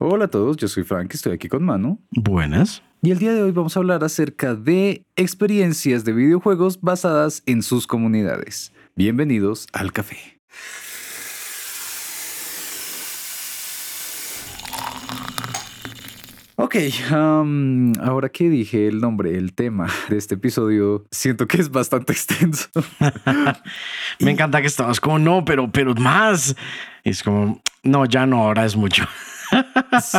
Hola a todos, yo soy Frank, estoy aquí con Manu. Buenas. Y el día de hoy vamos a hablar acerca de experiencias de videojuegos basadas en sus comunidades. Bienvenidos al café. Ok, um, ahora que dije el nombre, el tema de este episodio, siento que es bastante extenso. Me encanta que estabas como, no, pero, pero más. es como, no, ya no, ahora es mucho.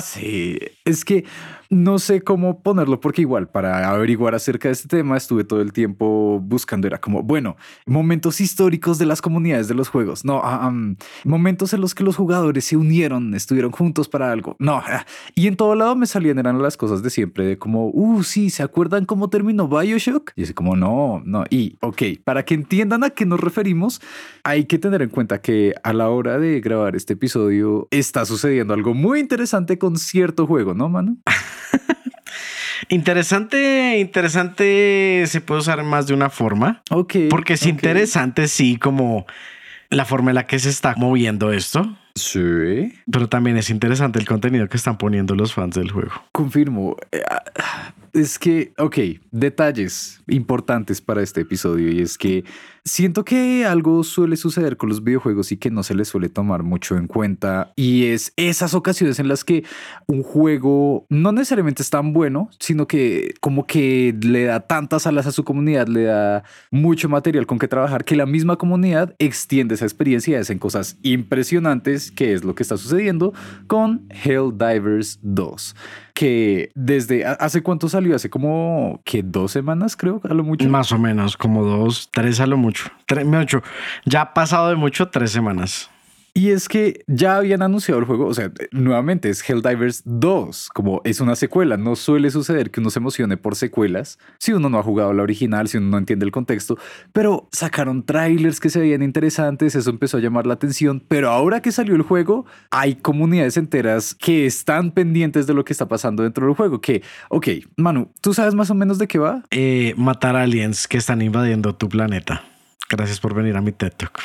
Sí, es que no sé cómo ponerlo porque igual para averiguar acerca de este tema estuve todo el tiempo buscando, era como, bueno, momentos históricos de las comunidades de los juegos, no, ah, momentos en los que los jugadores se unieron, estuvieron juntos para algo, no, ah, y en todo lado me salían, eran las cosas de siempre, de como, uh, sí, ¿se acuerdan cómo terminó Bioshock? Y así como, no, no, y ok, para que entiendan a qué nos referimos, hay que tener en cuenta que a la hora de grabar este episodio está sucediendo algo muy interesante con cierto juego, ¿no, mano? Interesante, interesante se puede usar más de una forma. Ok. Porque es interesante, sí, como la forma en la que se está moviendo esto. Sí. Pero también es interesante el contenido que están poniendo los fans del juego. Confirmo. Es que, ok, detalles importantes para este episodio y es que siento que algo suele suceder con los videojuegos y que no se les suele tomar mucho en cuenta y es esas ocasiones en las que un juego no necesariamente es tan bueno, sino que como que le da tantas alas a su comunidad, le da mucho material con que trabajar que la misma comunidad extiende esa experiencia y hacen cosas impresionantes, que es lo que está sucediendo con Helldivers 2 que desde hace cuánto salió, hace como que dos semanas, creo, a lo mucho. Más o menos, como dos, tres a lo mucho. Tres, ocho. Ya ha pasado de mucho tres semanas. Y es que ya habían anunciado el juego, o sea, nuevamente es Helldivers 2, como es una secuela, no suele suceder que uno se emocione por secuelas si uno no ha jugado la original, si uno no entiende el contexto, pero sacaron trailers que se veían interesantes, eso empezó a llamar la atención, pero ahora que salió el juego, hay comunidades enteras que están pendientes de lo que está pasando dentro del juego, que, ok, Manu, ¿tú sabes más o menos de qué va? Eh, matar aliens que están invadiendo tu planeta. Gracias por venir a mi TED Talk.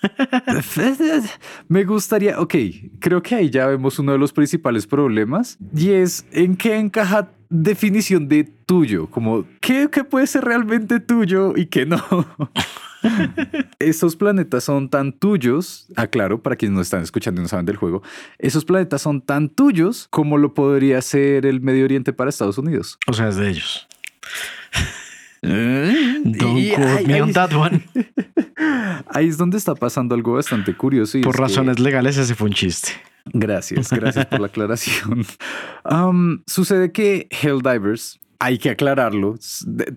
Me gustaría, ok, creo que ahí ya vemos uno de los principales problemas y es en qué encaja definición de tuyo, como qué, puede ser realmente tuyo y qué no. esos planetas son tan tuyos, aclaro para quienes no están escuchando y no saben del juego, esos planetas son tan tuyos como lo podría ser el Medio Oriente para Estados Unidos. O sea, es de ellos. Don't quote me on that one. Ahí es donde está pasando algo bastante curioso. por razones legales ese fue un chiste. Gracias, gracias por la aclaración. Um, sucede que Helldivers hay que aclararlo.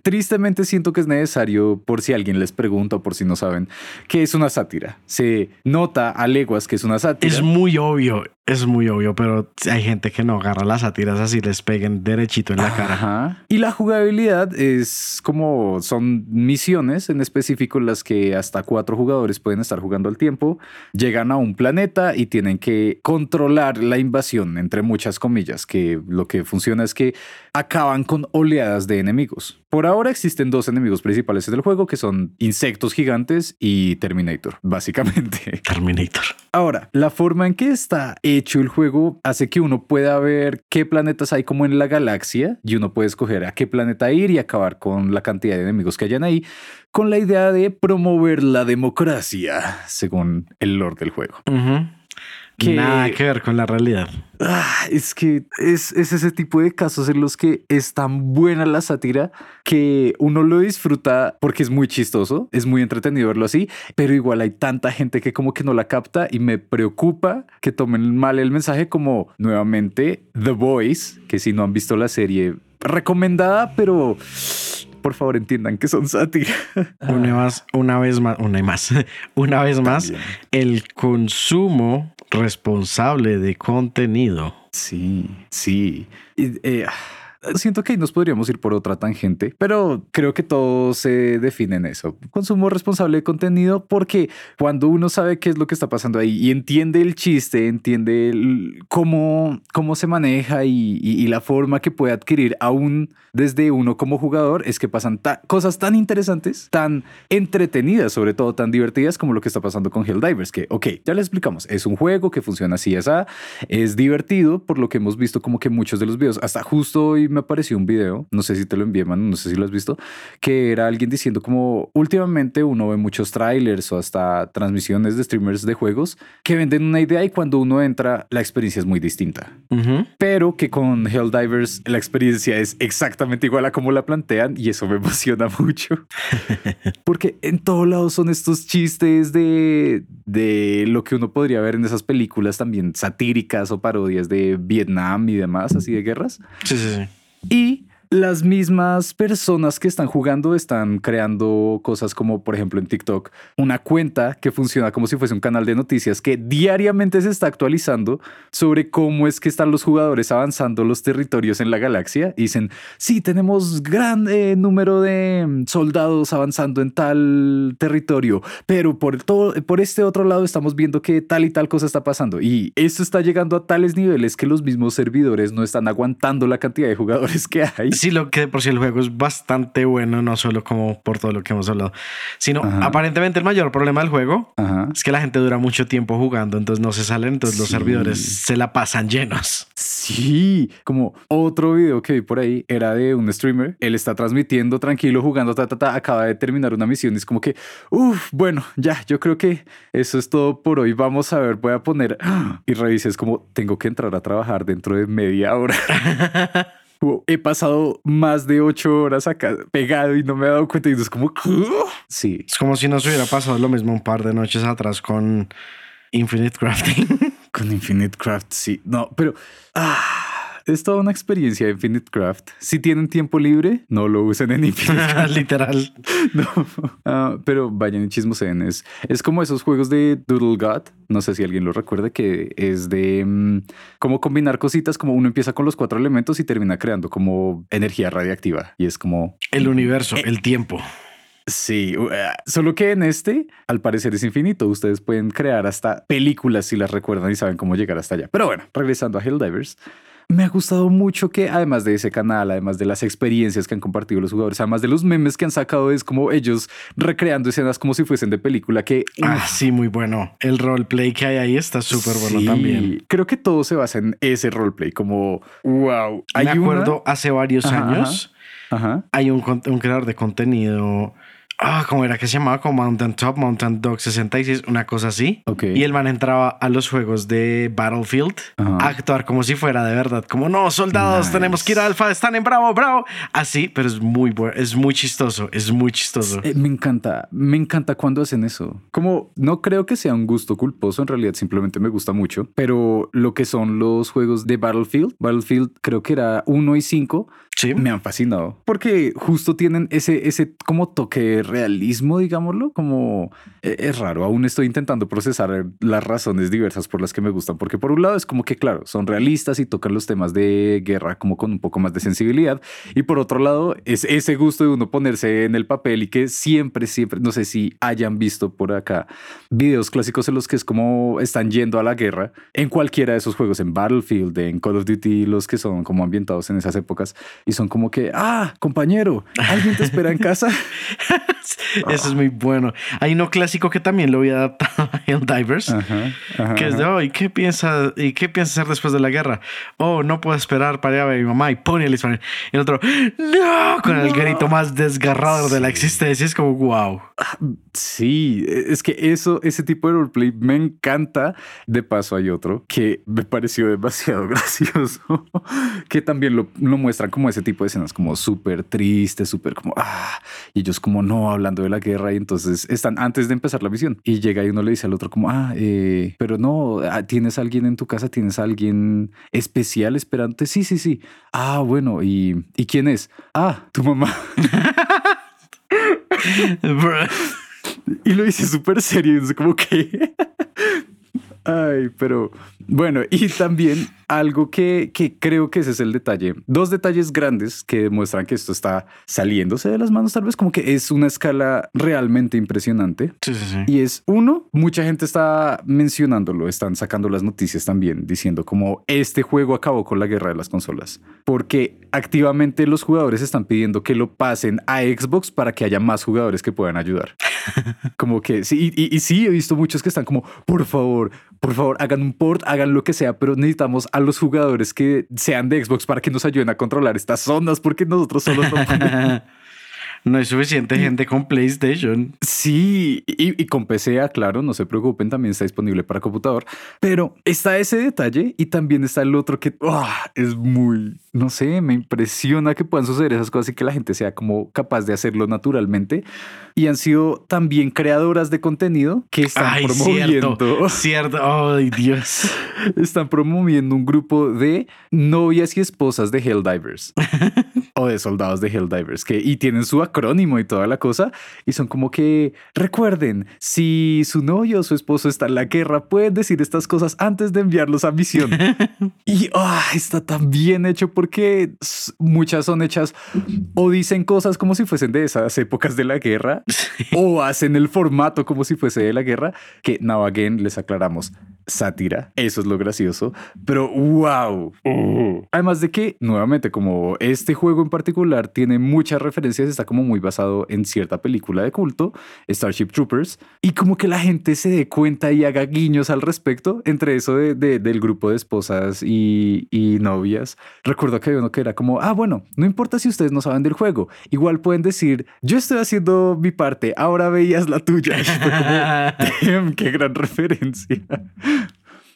Tristemente siento que es necesario, por si alguien les pregunta o por si no saben, que es una sátira. Se nota a leguas que es una sátira. Es muy obvio. Es muy obvio, pero hay gente que no agarra las sátiras así les peguen derechito en la cara. Y la jugabilidad es como son misiones en específico en las que hasta cuatro jugadores pueden estar jugando al tiempo. Llegan a un planeta y tienen que controlar la invasión, entre muchas comillas, que lo que funciona es que acaban con oleadas de enemigos. Por ahora existen dos enemigos principales en el juego que son insectos gigantes y Terminator, básicamente. Terminator. Ahora, la forma en que está hecho el juego hace que uno pueda ver qué planetas hay como en la galaxia y uno puede escoger a qué planeta ir y acabar con la cantidad de enemigos que hayan ahí con la idea de promover la democracia, según el lord del juego. Nada que ver con la realidad. Ah, es que es, ese tipo de casos en los que es tan buena la sátira que uno lo disfruta porque es muy chistoso, es muy entretenido verlo así, pero igual hay tanta gente que como que no la capta y me preocupa que tomen mal el mensaje como nuevamente The Voice, que si no han visto la serie recomendada, pero por favor entiendan que son sátira. Una, más, una vez más, una y más, una vez más, el consumo responsable de contenido. Sí, sí. Eh, siento que ahí nos podríamos ir por otra tangente, pero creo que todo se define en eso. Consumo responsable de contenido porque cuando uno sabe qué es lo que está pasando ahí y entiende el chiste, entiende cómo, cómo se maneja y, la forma que puede adquirir aún desde uno como jugador, es que pasan cosas tan interesantes, tan entretenidas, sobre todo tan divertidas como lo que está pasando con Helldivers, que, ok, ya les explicamos, es un juego que funciona así, esa es divertido, por lo que hemos visto como que muchos de los videos, hasta justo hoy me apareció un video, no sé si te lo envié, man, no sé si lo has visto, que era alguien diciendo como últimamente uno ve muchos trailers o hasta transmisiones de streamers de juegos que venden una idea y cuando uno entra la experiencia es muy distinta. Pero que con Helldivers la experiencia es exactamente igual a como la plantean y eso me emociona mucho. Porque en todos lados son estos chistes de, de lo que uno podría ver en esas películas también satíricas o parodias de Vietnam y demás, así de guerras. Sí, sí, sí. Y las mismas personas que están jugando están creando cosas como, por ejemplo, en TikTok, una cuenta que funciona como si fuese un canal de noticias que diariamente se está actualizando sobre cómo es que están los jugadores avanzando los territorios en la galaxia. dicen, sí, tenemos gran eh, número de mm, soldados avanzando en tal territorio, pero por, todo, por este otro lado estamos viendo que tal y tal cosa está pasando. Y esto está llegando a tales niveles que los mismos servidores no están aguantando la cantidad de jugadores que hay sí, lo que por si el juego es bastante bueno, no solo como por todo lo que hemos hablado, sino aparentemente el mayor problema del juego es que la gente dura mucho tiempo jugando, entonces no se salen, entonces los servidores se la pasan llenos. Sí, como otro video que vi por ahí era de un streamer, él está transmitiendo tranquilo, jugando, ta, ta, ta, acaba de terminar una misión y es como que, uff, bueno, ya, yo creo que eso es todo por hoy, vamos a ver, voy a poner y revises como tengo que entrar a trabajar dentro de media hora. he pasado más de ocho horas acá pegado y no me he dado cuenta y es como, sí. Es como si nos hubiera pasado lo mismo un par de noches atrás con Infinite Crafting. con Infinite Craft, sí. No, pero... Ah es toda una experiencia de Infinite Craft. Si tienen tiempo libre, no lo usen en Infinite Craft. Literal. no. Ah, pero vayan y chismoseen. Es, es como esos juegos de Doodle God. No sé si alguien lo recuerda, que es de mm, cómo combinar cositas. Como uno empieza con los cuatro elementos y termina creando como energía radiactiva. Y es como... El universo, el tiempo. Sí, eh, solo que en este, al parecer es infinito. Ustedes pueden crear hasta películas si las recuerdan y saben cómo llegar hasta allá. Pero bueno, regresando a Helldivers, me ha gustado mucho que además de ese canal, además de las experiencias que han compartido los jugadores, además de los memes que han sacado, es como ellos recreando escenas como si fuesen de película que... Ah, sí, muy bueno. El roleplay que hay ahí está súper bueno también. Creo que todo se basa en ese roleplay, como, wow. Me acuerdo hace varios años, hay un, un creador de contenido Ah, ¿cómo era que se llamaba? Como Mountain Top, Mountain Dog 66, una cosa así. Y el man entraba a los juegos de Battlefield a actuar como si fuera de verdad. Como, no, soldados, tenemos que ir a Alfa, están en Bravo, Bravo. Así, pero es muy bueno, es muy chistoso, es muy chistoso. Eh, me encanta, me encanta cuando hacen eso. Como, no creo que sea un gusto culposo, en realidad simplemente me gusta mucho, pero lo que son los juegos de Battlefield, Battlefield creo que era 1 y 5, sí. me han fascinado. Porque justo tienen ese, ese como toque realismo, digámoslo, como e, es raro. Aún estoy intentando procesar las razones diversas por las que me gustan, porque por un lado es como que, claro, son realistas y tocan los temas de guerra como con un poco más de sensibilidad. Y por otro lado, es ese gusto de uno ponerse en el papel y que siempre, siempre, no sé si hayan visto por acá videos clásicos en los que es como están yendo a la guerra en cualquiera de esos juegos, en Battlefield, en Call of Duty, los que son como ambientados en esas épocas y son como que, ah, compañero, alguien te espera en casa. Eso es muy bueno. Hay uno clásico que también lo voy a adaptar a Helldivers, que es de, oh, ¿y qué piensa, y qué piensa hacer después de la guerra? Oh, no puedo esperar para ir a ver a mi mamá y pone el Y el otro, no, con el grito más desgarrador de la existencia. Es como, wow. Sí, es que eso, ese tipo de roleplay me encanta. De paso, hay otro que me pareció demasiado gracioso, que también lo, lo muestran como ese tipo de escenas, como súper tristes, súper como, ah, y ellos como no hablando de la guerra y entonces están antes de empezar la misión y llega y uno le dice al otro como, ah, eh, pero no, ah, tienes alguien en tu casa, tienes alguien especial esperante. Sí, sí, sí. Ah, bueno, ¿y, ¿y quién es? Ah, tu mamá. y lo dice súper serio, es como que... Ay, pero bueno, y también algo que, que creo que ese es el detalle. Dos detalles grandes que demuestran que esto está saliéndose de las manos, tal vez como que es una escala realmente impresionante. Sí, sí, sí. Y es uno, mucha gente está mencionándolo, están sacando las noticias también diciendo como este juego acabó con la guerra de las consolas, porque activamente los jugadores están pidiendo que lo pasen a Xbox para que haya más jugadores que puedan ayudar. como que sí, y, y, sí, he visto muchos que están como, por favor, por favor, hagan un port, hagan lo que sea, pero necesitamos a los jugadores que sean de Xbox para que nos ayuden a controlar estas zonas, porque nosotros solo no no hay suficiente gente con PlayStation. Sí, y, con PC, claro, no se preocupen, también está disponible para computador. Pero está ese detalle y también está el otro que ah, es muy, no sé, me impresiona que puedan suceder esas cosas y que la gente sea como capaz de hacerlo naturalmente. Y han sido también creadoras de contenido que están promoviendo. Cierto, cierto. Ay, Dios. Están promoviendo un grupo de novias y esposas de Helldivers o de soldados de Helldivers que y tienen su acrónimo y toda la cosa. Y son como que recuerden, si su novio o su esposo está en la guerra, pueden decir estas cosas antes de enviarlos a misión. y ah, está tan bien hecho porque muchas son hechas o dicen cosas como si fuesen de esas épocas de la guerra o hacen el formato como si fuese de la guerra. Que now again les aclaramos sátira. Eso es lo gracioso. Pero wow. Además de que, nuevamente, como este juego en particular tiene muchas referencias, está como muy basado en cierta película de culto, Starship Troopers, y como que la gente se dé cuenta y haga guiños al respecto entre eso de, del grupo de esposas y, y novias. Recuerdo que había uno que era como, ah, bueno, no importa si ustedes no saben del juego, igual pueden decir, yo estoy haciendo mi parte, ahora veías la tuya. como, qué gran referencia.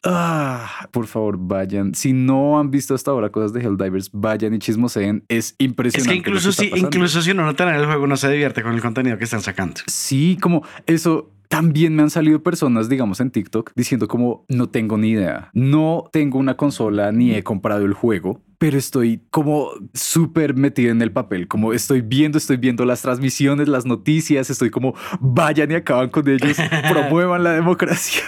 Ah, por favor, vayan. Si no han visto hasta ahora cosas de Helldivers, vayan y chismoseen. Es impresionante. Es que incluso, si, incluso si uno no tiene el juego, no se divierte con el contenido que están sacando. Sí, como eso. También me han salido personas, digamos, en TikTok diciendo como no tengo ni idea, no tengo una consola ni he comprado el juego, pero estoy como súper metido en el papel, como estoy viendo, estoy viendo las transmisiones, las noticias, estoy como vayan y acaban con ellos, promuevan la democracia.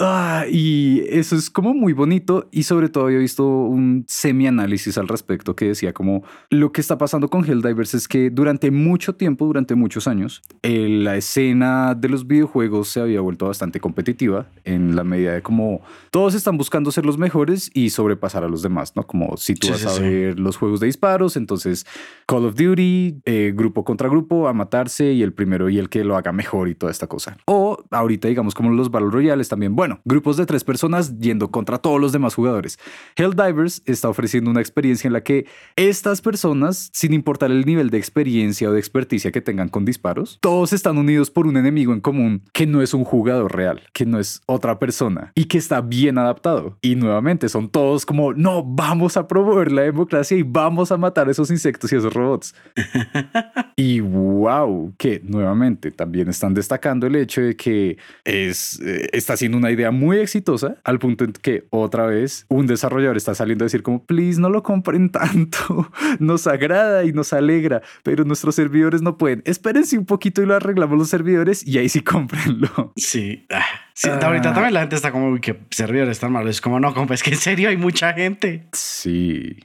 Ah, y eso es como muy bonito y sobre todo he visto un semi-análisis al respecto que decía como lo que está pasando con Helldivers es que durante mucho tiempo, durante muchos años, eh, la escena de los videojuegos se había vuelto bastante competitiva en la medida de como todos están buscando ser los mejores y sobrepasar a los demás, ¿no? Como si tú vas a ver los juegos de disparos, entonces Call of Duty, eh, grupo contra grupo, a matarse y el primero y el que lo haga mejor y toda esta cosa. O ahorita digamos como los Battle Royales también, bueno, grupos de tres personas yendo contra todos los demás jugadores. Helldivers está ofreciendo una experiencia en la que estas personas, sin importar el nivel de experiencia o de experticia que tengan con disparos, todos están unidos por un enemigo en común que no es un jugador real, que no es otra persona y que está bien adaptado. Y nuevamente son todos como, no, vamos a promover la democracia y vamos a matar a esos insectos y esos robots. y wow, que nuevamente también están destacando el hecho de que es, eh, está siendo una idea muy exitosa al punto en que otra vez un desarrollador está saliendo a decir como, please, no lo compren tanto, nos agrada y nos alegra, pero nuestros servidores no pueden. Espérense un poquito y lo arreglamos los servidores y ahí sí cómprenlo. Sí. Ah. Sí, ahorita también la gente está como que servidores están malos. Es como, no, compa, es que en serio hay mucha gente. Sí.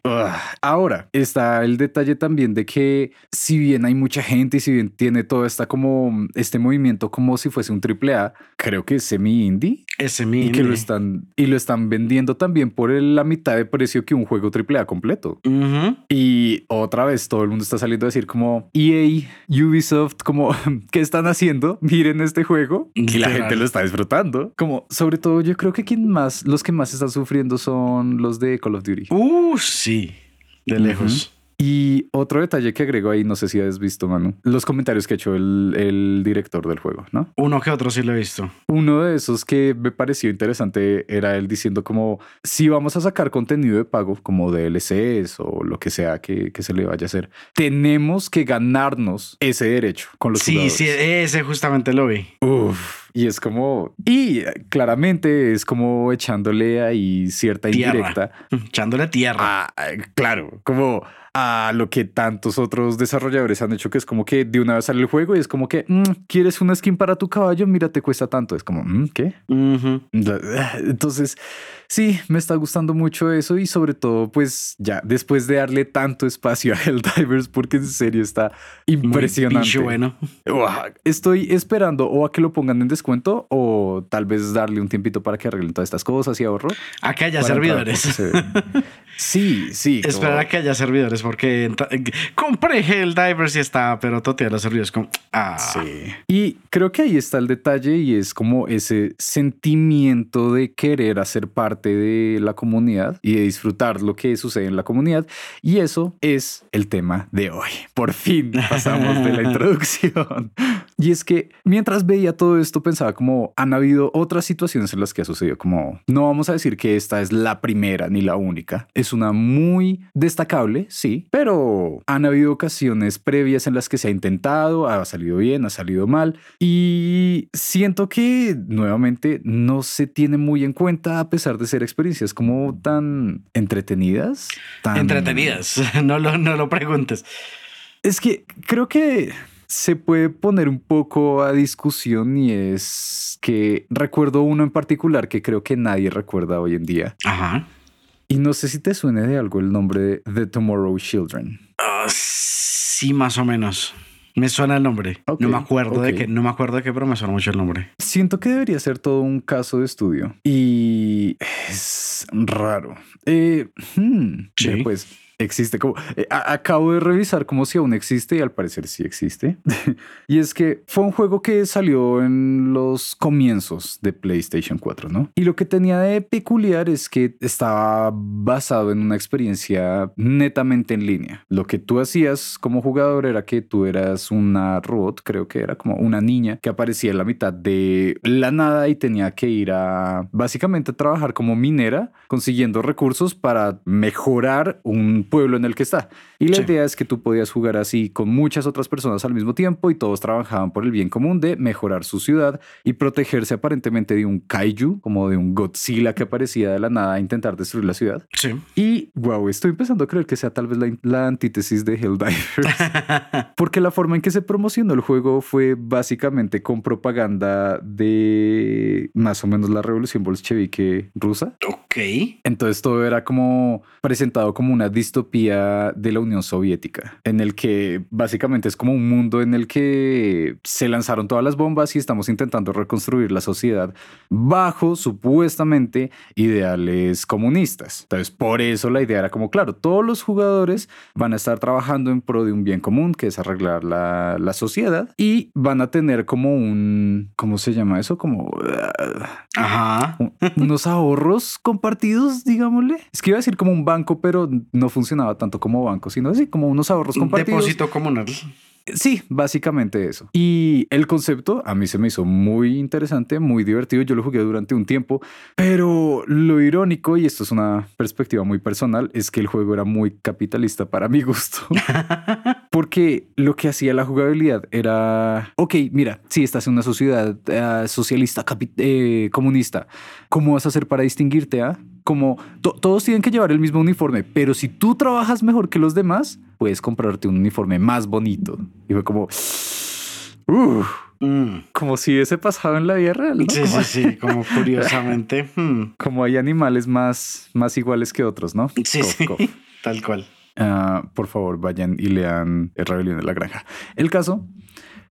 Ahora, está el detalle también de que si bien hay mucha gente y si bien tiene todo esta como este movimiento como si fuese un triple A, creo que es semi-indie. Es semi Y que lo están, y lo están vendiendo también por la mitad de precio que un juego triple A completo. Y otra vez todo el mundo está saliendo a decir como EA, Ubisoft, como, ¿qué están haciendo? Miren este juego. Y la gente lo está disfrutando. Como, sobre todo, yo creo que quien más, los que más están sufriendo son los de Call of Duty. Uh, sí, de lejos. Y otro detalle que agrego ahí, no sé si has visto, Manu, los comentarios que ha hecho el, director del juego, ¿no? Uno que otro sí lo he visto. Uno de esos que me pareció interesante era él diciendo como, si vamos a sacar contenido de pago, como DLCs o lo que sea que, que se le vaya a hacer, tenemos que ganarnos ese derecho con los sí, jugadores. Sí, ese justamente lo vi. Uf, Y es como, y claramente es como echándole ahí cierta indirecta. Echándole tierra. Ah, claro, como a lo que tantos otros desarrolladores han hecho, que es como que de una vez sale el juego y es como que, mm, ¿quieres una skin para tu caballo? Mira, te cuesta tanto. Es como, mm, ¿qué? Entonces, sí, me está gustando mucho eso y sobre todo, pues ya, después de darle tanto espacio a Helldivers, porque en serio está impresionante. bueno. Estoy esperando o a que lo pongan en descuento o tal vez darle un tiempito para que arreglen todas estas cosas y ahorro. A que haya servidores. Sí, sí. Esperar a que haya servidores, porque compré Helldivers y está, pero todavía los servidores como. Ah. Sí. Y creo que ahí está el detalle y es como ese sentimiento de querer hacer parte de la comunidad y de disfrutar lo que sucede en la comunidad. Y eso es el tema de hoy. Por fin pasamos de la introducción. Y es que mientras veía todo esto pensaba como han habido otras situaciones en las que ha sucedido, como no vamos a decir que esta es la primera ni la única es una muy destacable, sí, pero han habido ocasiones previas en las que se ha intentado, ha salido bien, ha salido mal y siento que nuevamente no se tiene muy en cuenta a pesar de ser experiencias como tan entretenidas. Tan... Entretenidas, no lo, no lo preguntes. Es que creo que se puede poner un poco a discusión y es que recuerdo uno en particular que creo que nadie recuerda hoy en día. Ajá. Y no sé si te suene de algo el nombre de The Tomorrow Children. Ah, sí, más o menos. Me suena el nombre. no me acuerdo de qué, no me acuerdo de qué, pero me suena mucho el nombre. Siento que debería ser todo un caso de estudio. Y es raro. Eh, hmm, sí. Pues existe. Como, eh, acabo de revisar como si aún existe y al parecer sí existe. y es que fue un juego que salió en los comienzos de PlayStation 4, ¿no? Y lo que tenía de peculiar es que estaba basado en una experiencia netamente en línea. Lo que tú hacías como jugador era que tú eras una robot, creo que era como una niña que aparecía en la mitad de la nada y tenía que ir a básicamente trabajar como minera consiguiendo recursos para mejorar un pueblo en el que está. Y la idea es que tú podías jugar así con muchas otras personas al mismo tiempo y todos trabajaban por el bien común de mejorar su ciudad y protegerse aparentemente de un kaiju, como de un Godzilla que aparecía de la nada a intentar destruir la ciudad. Sí. Y wow, estoy empezando a creer que sea tal vez la, la antítesis de Helldivers. Porque la forma en que se promocionó el juego fue básicamente con propaganda de más o menos la revolución bolchevique rusa. Ok. Entonces todo era como presentado como una distopía de la Unión Soviética, en el que básicamente es como un mundo en el que se lanzaron todas las bombas y estamos intentando reconstruir la sociedad bajo supuestamente ideales comunistas. Entonces, por eso la idea era como, claro, todos los jugadores van a estar trabajando en pro de un bien común, que es arreglar la, la sociedad, y van a tener como un, ¿cómo se llama eso? Como... Ajá. unos ahorros compartidos, digámosle. Es que iba a decir como un banco, pero no funciona funcionaba tanto como banco, sino así como unos ahorros compartidos. Depósito comunal. Sí, básicamente eso. Y el concepto a mí se me hizo muy interesante, muy divertido. Yo lo jugué durante un tiempo, pero lo irónico, y esto es una perspectiva muy personal, es que el juego era muy capitalista para mi gusto. Porque lo que hacía la jugabilidad era, ok, mira, si estás en una sociedad eh, socialista, eh, comunista, ¿cómo vas a hacer para distinguirte? Ah? Como todos tienen que llevar el mismo uniforme, pero si tú trabajas mejor que los demás, puedes comprarte un uniforme más bonito. Y fue como, mm. como si ese pasado en la vida real. ¿no? Sí, sí, sí, como curiosamente. Hmm. Como hay animales más, más iguales que otros, ¿no? Sí, sí. tal cual. Ah, por favor, vayan y lean El Rebelión de la Granja. El caso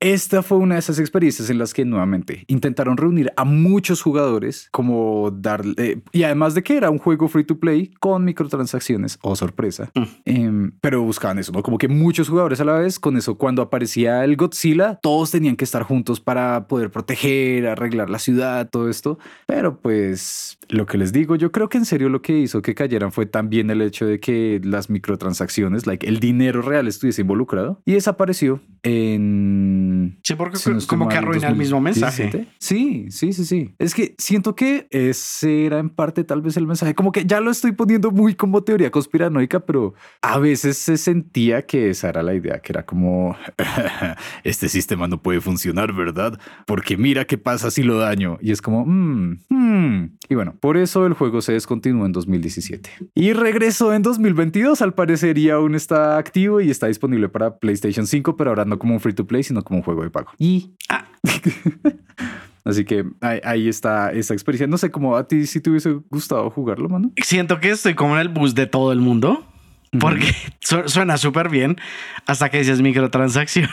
esta fue una de esas experiencias en las que nuevamente intentaron reunir a muchos jugadores, como darle. y además de que era un juego free to play con microtransacciones, o oh, sorpresa. Mm. Em, pero buscaban eso, ¿no? Como que muchos jugadores a la vez. Con eso, cuando aparecía el Godzilla, todos tenían que estar juntos para poder proteger, arreglar la ciudad, todo esto. Pero pues lo que les digo, yo creo que en serio lo que hizo que cayeran fue también el hecho de que las microtransacciones, like el dinero real, estuviese involucrado y desapareció en... Sí, porque como que arruina el mismo mensaje. Sí, sí, sí, sí. Es que siento que ese era en parte tal vez el mensaje. Como que ya lo estoy poniendo muy como teoría conspiranoica, pero a veces se sentía que esa era la idea, que era como, este sistema no puede funcionar, ¿verdad? Porque mira qué pasa si lo daño. Y es como, mmm, mmm. Y bueno, por eso el juego se descontinuó en 2017. Y regresó en 2022, al parecer, y aún está activo y está disponible para PlayStation 5, pero ahora no como un free to play, sino como un juego de pago. Y... Ah. Así que ahí, está esa experiencia. No sé cómo a ti si te hubiese gustado jugarlo, mano. Siento que estoy como en el bus de todo el mundo. Porque suena súper bien hasta que dices microtransacciones.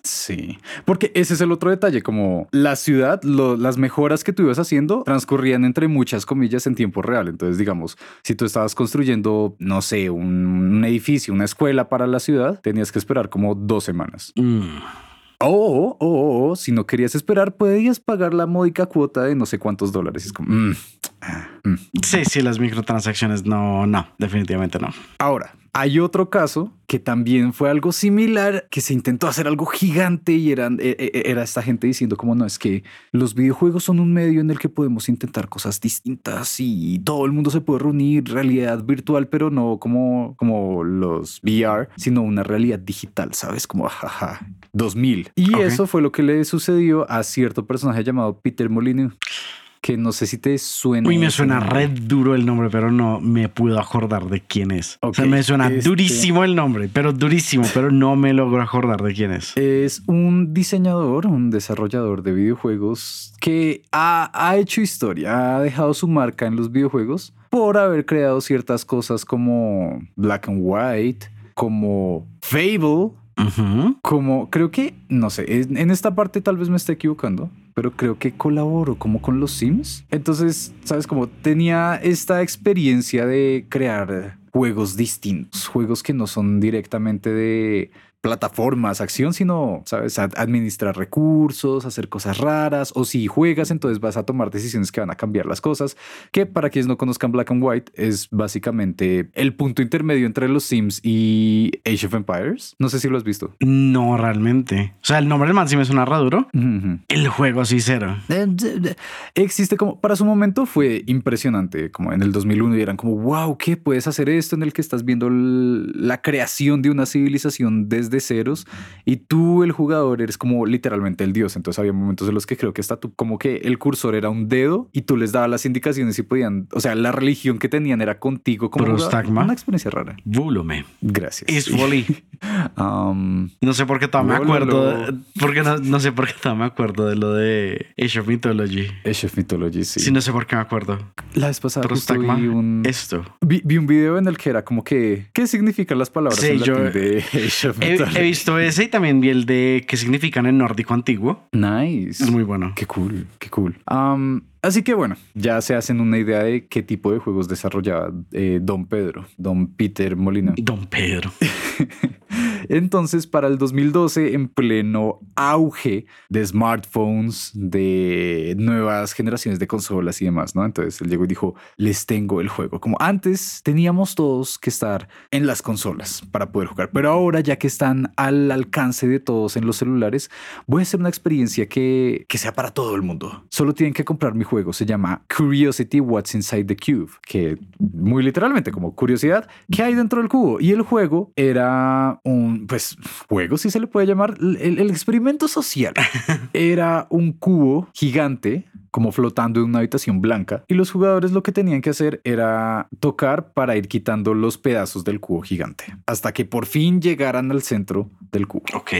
Sí, porque ese es el otro detalle, como la ciudad, las mejoras que tú ibas haciendo transcurrían entre muchas comillas en tiempo real. Entonces, digamos, si tú estabas construyendo, no sé, un, edificio, una escuela para la ciudad, tenías que esperar como dos semanas. Mm. O, o, si no querías esperar, podías pagar la módica cuota de no sé cuántos dólares. Es como, mm, ah, mm. Sí, sí, las microtransacciones no, no, definitivamente no. Ahora, hay otro caso que también fue algo similar, que se intentó hacer algo gigante y eran, e, e, era esta gente diciendo como no, es que los videojuegos son un medio en el que podemos intentar cosas distintas y todo el mundo se puede reunir, realidad virtual, pero no como, como los VR, sino una realidad digital, ¿sabes? Como, jaja, 2000. Y eso fue lo que le sucedió a cierto personaje llamado Peter Molyneux que no sé si te suena. Uy, me suena red duro el nombre, pero no me puedo acordar de quién es. O sea, me suena este durísimo el nombre, pero durísimo, pero no me logro acordar de quién es. Es un diseñador, un desarrollador de videojuegos que ha, ha hecho historia, ha dejado su marca en los videojuegos por haber creado ciertas cosas como Black and White, como Fable, como creo que, no sé, en esta parte tal vez me esté equivocando, pero creo que colaboró como con los Sims. Entonces, sabes, como tenía esta experiencia de crear juegos distintos, juegos que no son directamente de plataformas, acción, sino, sabes, administrar recursos, hacer cosas raras, o si juegas, entonces vas a tomar decisiones que van a cambiar las cosas, que para quienes no conozcan Black and White es básicamente el punto intermedio entre los Sims y Age of Empires. No sé si lo has visto. No, realmente. O sea, el nombre del man sí me suena duro. El juego sí cero. Existe como, para su momento fue impresionante, como en el 2001 y eran como, wow, ¿qué puedes hacer esto en el que estás viendo la creación de una civilización desde de ceros y tú, el jugador, eres como literalmente el dios. Entonces había momentos en los que creo que está tú, como que el cursor era un dedo y tú les dabas las indicaciones y podían, o sea, la religión que tenían era contigo como una experiencia rara. Búlome. Gracias. Es um, no sé por qué todavía me acuerdo, porque no, no, sé por qué todavía me acuerdo de lo de Age of Mythology. Age of Mythology, sí. Sí, no sé por qué me acuerdo. La vez pasada vi un... Esto. Vi, un video en el que era como que, ¿qué significan las palabras en yo, de Age of Mythology? he visto ese y también vi el de qué significan en nórdico antiguo. Nice. Es muy bueno. Qué cool, qué cool. así que bueno, ya se hacen una idea de qué tipo de juegos desarrollaba eh, Don Pedro, Don Peter Molina. Don Pedro. Entonces, para el 2012, en pleno auge de smartphones, de nuevas generaciones de consolas y demás, ¿no? Entonces él llegó y dijo, les tengo el juego. Como antes teníamos todos que estar en las consolas para poder jugar, pero ahora ya que están al alcance de todos en los celulares, voy a hacer una experiencia que, que sea para todo el mundo. Solo tienen que comprar mi juego. Se llama Curiosity What's Inside the Cube, que muy literalmente como curiosidad, ¿qué hay dentro del cubo? Y el juego era un pues, juego, si se le puede llamar, el, experimento social. Era un cubo gigante como flotando en una habitación blanca y los jugadores lo que tenían que hacer era tocar para ir quitando los pedazos del cubo gigante hasta que por fin llegaran al centro del cubo. Ok.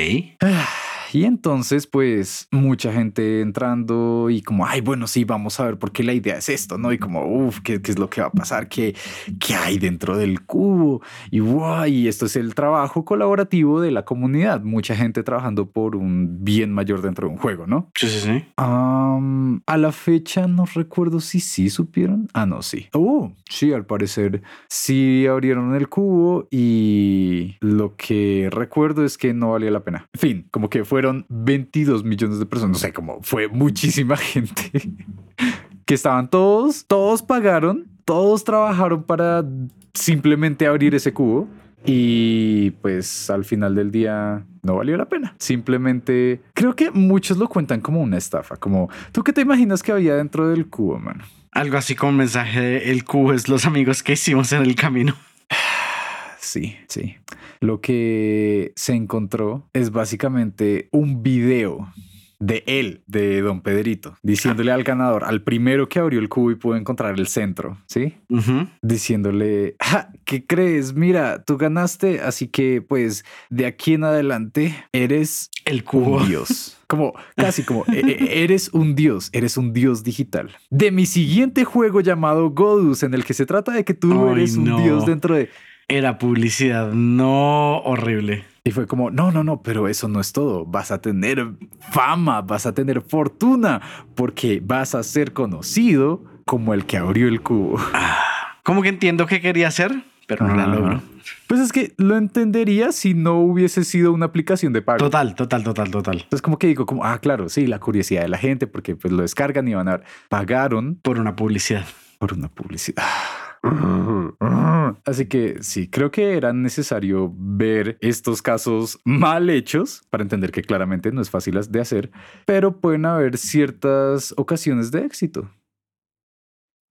Y entonces, pues, mucha gente entrando y como, ay, bueno, sí, vamos a ver por qué la idea es esto, ¿no? Y como, uff, ¿qué, es lo que va a pasar? ¿Qué, ¿Qué hay dentro del cubo? Y, wow, y esto es el trabajo colaborativo de la comunidad. Mucha gente trabajando por un bien mayor dentro de un juego, ¿no? Sí, sí, sí. a la fecha no recuerdo si sí supieron. Ah, no, sí. Oh, sí, al parecer sí abrieron el cubo y lo que recuerdo es que no valía la pena. En fin, como que fue fueron 22 millones de personas. No sé cómo fue muchísima gente que estaban todos, todos pagaron, todos trabajaron para simplemente abrir ese cubo Y pues al final del día no valió la pena. Simplemente creo que muchos lo cuentan como una estafa, como tú qué te imaginas que había dentro del cubo, mano. Algo así como mensaje el cubo es los amigos que hicimos en el camino. Sí, sí. Lo que se encontró es básicamente un video de él, de don Pedrito, diciéndole al ganador, al primero que abrió el cubo y pudo encontrar el centro, ¿sí? Diciéndole, ¿qué crees? Mira, tú ganaste, así que pues de aquí en adelante eres el cubo. Dios. Como casi como e, e, eres un dios, eres un dios digital. De mi siguiente juego llamado Godus, en el que se trata de que tú eres un dios dentro de... Era publicidad, no horrible. Y fue como, no, no, no, pero eso no es todo. Vas a tener fama, vas a tener fortuna, porque vas a ser conocido como el que abrió el cubo. Ah, como que entiendo qué quería hacer, pero no la logro. Pues es que lo entendería si no hubiese sido una aplicación de pago. Total, total, total, total. Entonces como que digo, como, ah, claro, sí, la curiosidad de la gente, porque pues lo descargan y van a ver, pagaron. Por una publicidad. Por una publicidad. Así que sí, creo que era necesario ver estos casos mal hechos para entender que claramente no es fácil de hacer, pero pueden haber ciertas ocasiones de éxito.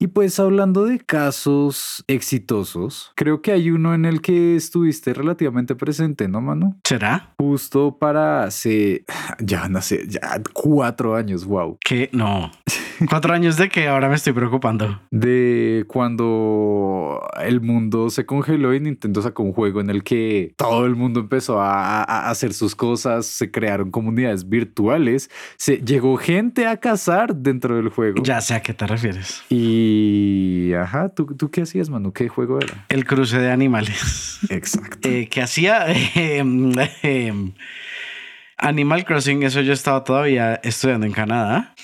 Y pues hablando de casos exitosos, creo que hay uno en el que estuviste relativamente presente, ¿no, mano? ¿Será? Justo para hace, ya no sé, ya cuatro años, wow. ¿Qué? No. ¿Cuatro años de que ahora me estoy preocupando? De cuando el mundo se congeló y Nintendo sacó un juego en el que todo el mundo empezó a, hacer sus cosas, se crearon comunidades virtuales, se llegó gente a cazar dentro del juego. Ya sé a qué te refieres. Y, ajá, ¿tú, tú qué hacías, Manu? ¿Qué juego era? El cruce de animales. Exacto. Eh, ¿Qué hacía? Em, em, Animal Crossing, eso yo estaba todavía estudiando en Canadá.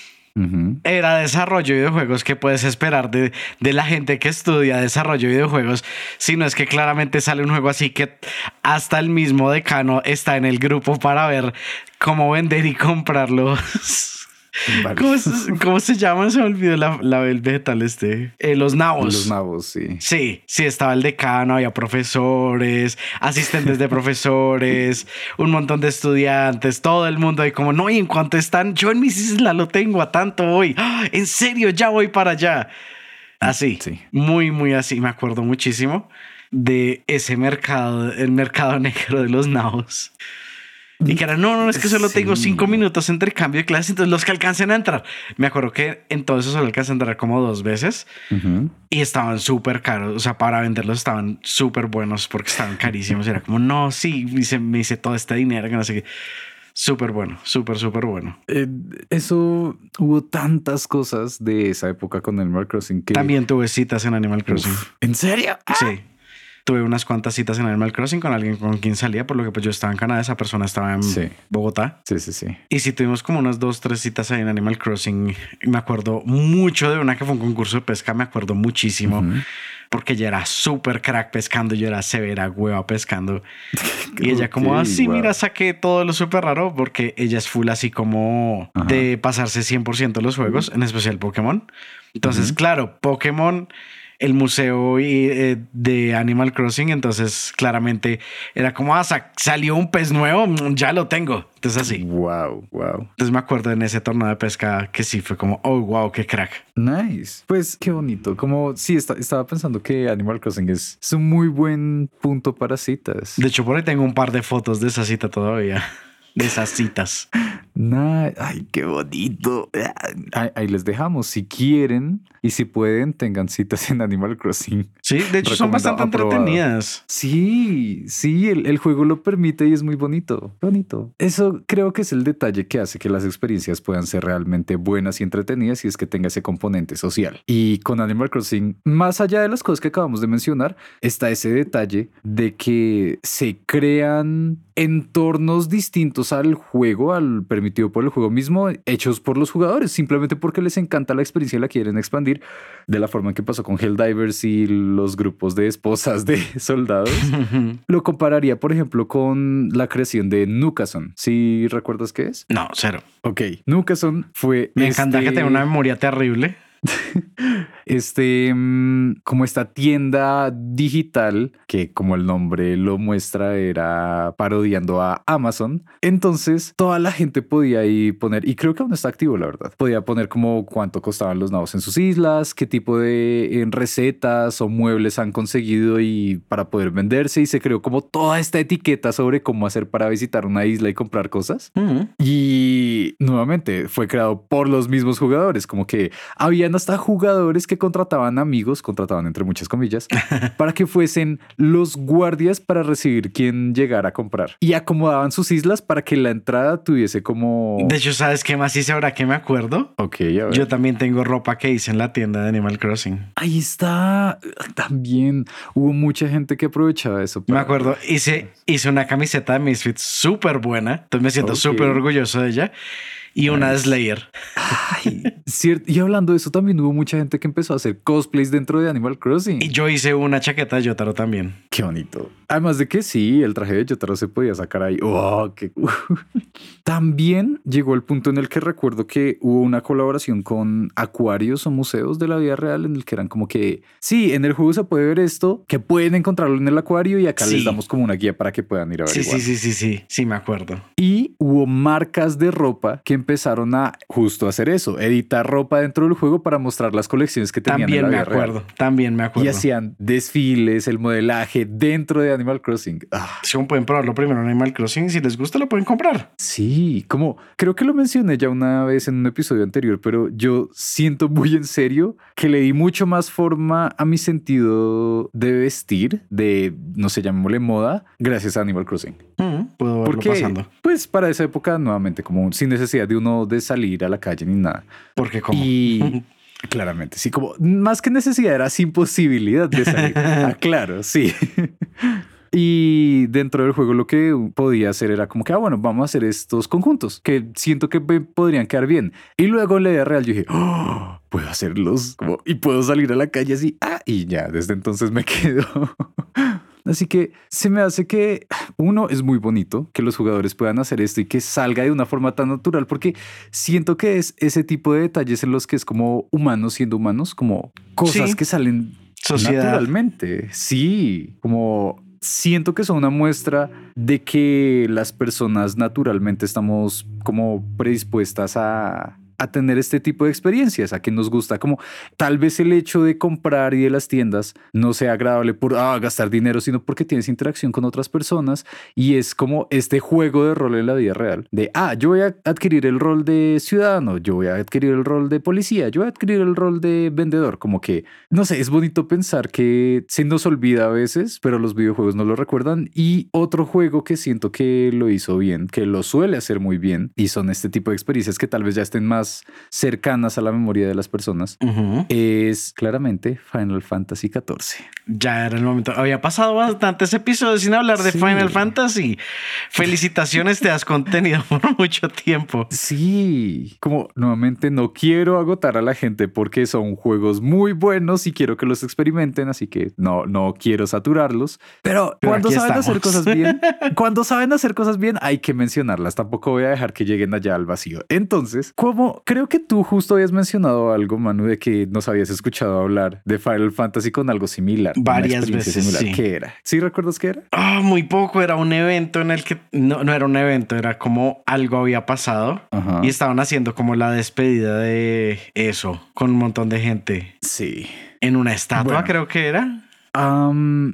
Era desarrollo de videojuegos que puedes esperar de, de, la gente que estudia desarrollo de videojuegos, si no es que claramente sale un juego así que hasta el mismo decano está en el grupo para ver cómo vender y comprarlos. ¿Cómo, se llaman? Se me olvidó la, la el vegetal este. Eh, los nabos. Los nabos, sí. Sí, sí, estaba el decano, había profesores, asistentes de profesores, un montón de estudiantes, todo el mundo ahí como, no, y en cuanto están, yo en mi isla lo tengo a tanto hoy. ¡Ah! En serio, ya voy para allá. Así, sí. muy, muy así. Me acuerdo muchísimo de ese mercado, el mercado negro de los nabos. Y que era, no, no, es que solo tengo cinco minutos entre cambio de clase, entonces los que alcancen a entrar. Me acuerdo que entonces solo alcancé a entrar como dos veces y estaban súper caros. O sea, para venderlos estaban súper buenos porque estaban carísimos. Era como, no, sí, me hice, todo este dinero que no sé qué. Súper bueno, súper, súper bueno. Eh, eso hubo tantas cosas de esa época con Animal Crossing que. También tuve citas en Animal Crossing. ¿En serio? Sí tuve unas cuantas citas en Animal Crossing con alguien con quien salía, por lo que pues yo estaba en Canadá, esa persona estaba en Bogotá. Sí, sí, sí. Y sí tuvimos como unas dos, tres citas ahí en Animal Crossing. Me acuerdo mucho de una que fue un concurso de pesca, me acuerdo muchísimo. Porque ella era súper crack pescando, yo era severa hueva pescando. y ella como así, mira, saqué todo lo súper raro porque ella es full así como de pasarse 100% los juegos, en especial Pokémon. Entonces, claro, Pokémon el museo eh, de Animal Crossing, entonces claramente era como, ah, salió un pez nuevo, mm, ya lo tengo. Entonces así. Wow, wow. Entonces me acuerdo en ese torneo de pesca que sí fue como, oh, wow, qué crack. Nice. Pues qué bonito. Como sí, estaba pensando que Animal Crossing es, es un muy buen punto para citas. De hecho, por ahí tengo un par de fotos de esa cita todavía de esas citas. ay, qué bonito. Ahí, les dejamos. Si quieren y si pueden, tengan citas en Animal Crossing. Sí, de hecho son bastante entretenidas. Sí, sí, el, el, juego lo permite y es muy bonito. Bonito. Eso creo que es el detalle que hace que las experiencias puedan ser realmente buenas y entretenidas y es que tenga ese componente social. Y con Animal Crossing, más allá de las cosas que acabamos de mencionar, está ese detalle de que se crean entornos distintos al juego, al permitido por el juego mismo, hechos por los jugadores, simplemente porque les encanta la experiencia y la quieren expandir, de la forma en que pasó con Helldivers y los grupos de esposas de soldados. Lo compararía, por ejemplo, con la creación de Nukason. ¿Sí recuerdas qué es? No, cero. Ok, Nukason fue... Me encanta que este tenga una memoria terrible. este, mm, como esta tienda digital, que como el nombre lo muestra, era parodiando a Amazon. Entonces, toda la gente podía ahí poner, y creo que aún está activo, la verdad, podía poner como cuánto costaban los nabos en sus islas, qué tipo de recetas o muebles han conseguido y para poder venderse. Y se creó como toda esta etiqueta sobre cómo hacer para visitar una isla y comprar cosas. Y nuevamente fue creado por los mismos jugadores, como que habían hasta jugadores que contrataban amigos, contrataban entre muchas comillas, para que fuesen los guardias para recibir quien llegara a comprar. Y acomodaban sus islas para que la entrada tuviese como... De hecho, ¿sabes qué más hice ahora que me acuerdo? Ok, Yo también tengo ropa que hice en la tienda de Animal Crossing. Ahí está. También hubo mucha gente que aprovechaba eso. Me acuerdo, hice, hice una camiseta de Misfits súper buena. Entonces me siento súper orgulloso de ella y una Slayer. cierto. Y hablando de eso, también hubo mucha gente que empezó a hacer cosplays dentro de Animal Crossing. Y yo hice una chaqueta de Yotaro también. Qué bonito. Además de que sí, el traje de Yotaro se podía sacar ahí. Oh, qué... también llegó el punto en el que recuerdo que hubo una colaboración con acuarios o museos de la vida real en el que eran como que, sí, en el juego se puede ver esto, que pueden encontrarlo en el acuario y acá les damos como una guía para que puedan ir a ver. Sí, sí, sí, sí, sí, sí, me acuerdo. Y hubo marcas de ropa que empezaron a justo hacer eso, editar ropa dentro del juego para mostrar las colecciones que tenían. También me acuerdo, también me acuerdo. Y hacían desfiles, el modelaje dentro de Animal Crossing. Ah. Si pueden probarlo primero en Animal Crossing, si les gusta lo pueden comprar. Sí, como creo que lo mencioné ya una vez en un episodio anterior, pero yo siento muy en serio que le di mucho más forma a mi sentido de vestir, de, no sé, llamémosle moda, gracias a Animal Crossing. Mm, puedo verlo pasando. Pues para esa época, nuevamente, como sin necesidad de uno de salir a la calle ni nada. Porque como... Y claramente, sí, como más que necesidad era sin posibilidad de salir. ah, claro, sí. Y dentro del juego lo que podía hacer era como que, ah, bueno, vamos a hacer estos conjuntos que siento que podrían quedar bien. Y luego en la idea real yo dije, oh, puedo hacerlos como, y puedo salir a la calle así. Ah, y ya, desde entonces me quedo. Así que se me hace que uno es muy bonito que los jugadores puedan hacer esto y que salga de una forma tan natural, porque siento que es ese tipo de detalles en los que es como humanos siendo humanos, como cosas que salen naturalmente. Sí, como siento que son una muestra de que las personas naturalmente estamos como predispuestas a a tener este tipo de experiencias, a que nos gusta como tal vez el hecho de comprar y de las tiendas no sea agradable por ah, gastar dinero, sino porque tienes interacción con otras personas y es como este juego de rol en la vida real, de, ah, yo voy a adquirir el rol de ciudadano, yo voy a adquirir el rol de policía, yo voy a adquirir el rol de vendedor, como que, no sé, es bonito pensar que se nos olvida a veces, pero los videojuegos no lo recuerdan y otro juego que siento que lo hizo bien, que lo suele hacer muy bien y son este tipo de experiencias que tal vez ya estén más cercanas a la memoria de las personas, es claramente Final Fantasy XIV. Ya era el momento. Había pasado bastantes episodios sin hablar de Final Fantasy. Felicitaciones, te has contenido por mucho tiempo. Sí, como nuevamente no quiero agotar a la gente porque son juegos muy buenos y quiero que los experimenten, así que no, no quiero saturarlos. Pero, cuando saben hacer cosas bien, cuando saben hacer cosas bien, hay que mencionarlas. Tampoco voy a dejar que lleguen allá al vacío. Entonces, creo que tú justo habías mencionado algo, Manu, de que nos habías escuchado hablar de Final Fantasy con algo similar. Varias veces. Similar. ¿Qué era? ¿Sí recuerdas qué era? Ah, muy poco. Era un evento en el que no, no era un evento, era como algo había pasado y estaban haciendo como la despedida de eso con un montón de gente. Sí. En una estatua, creo que era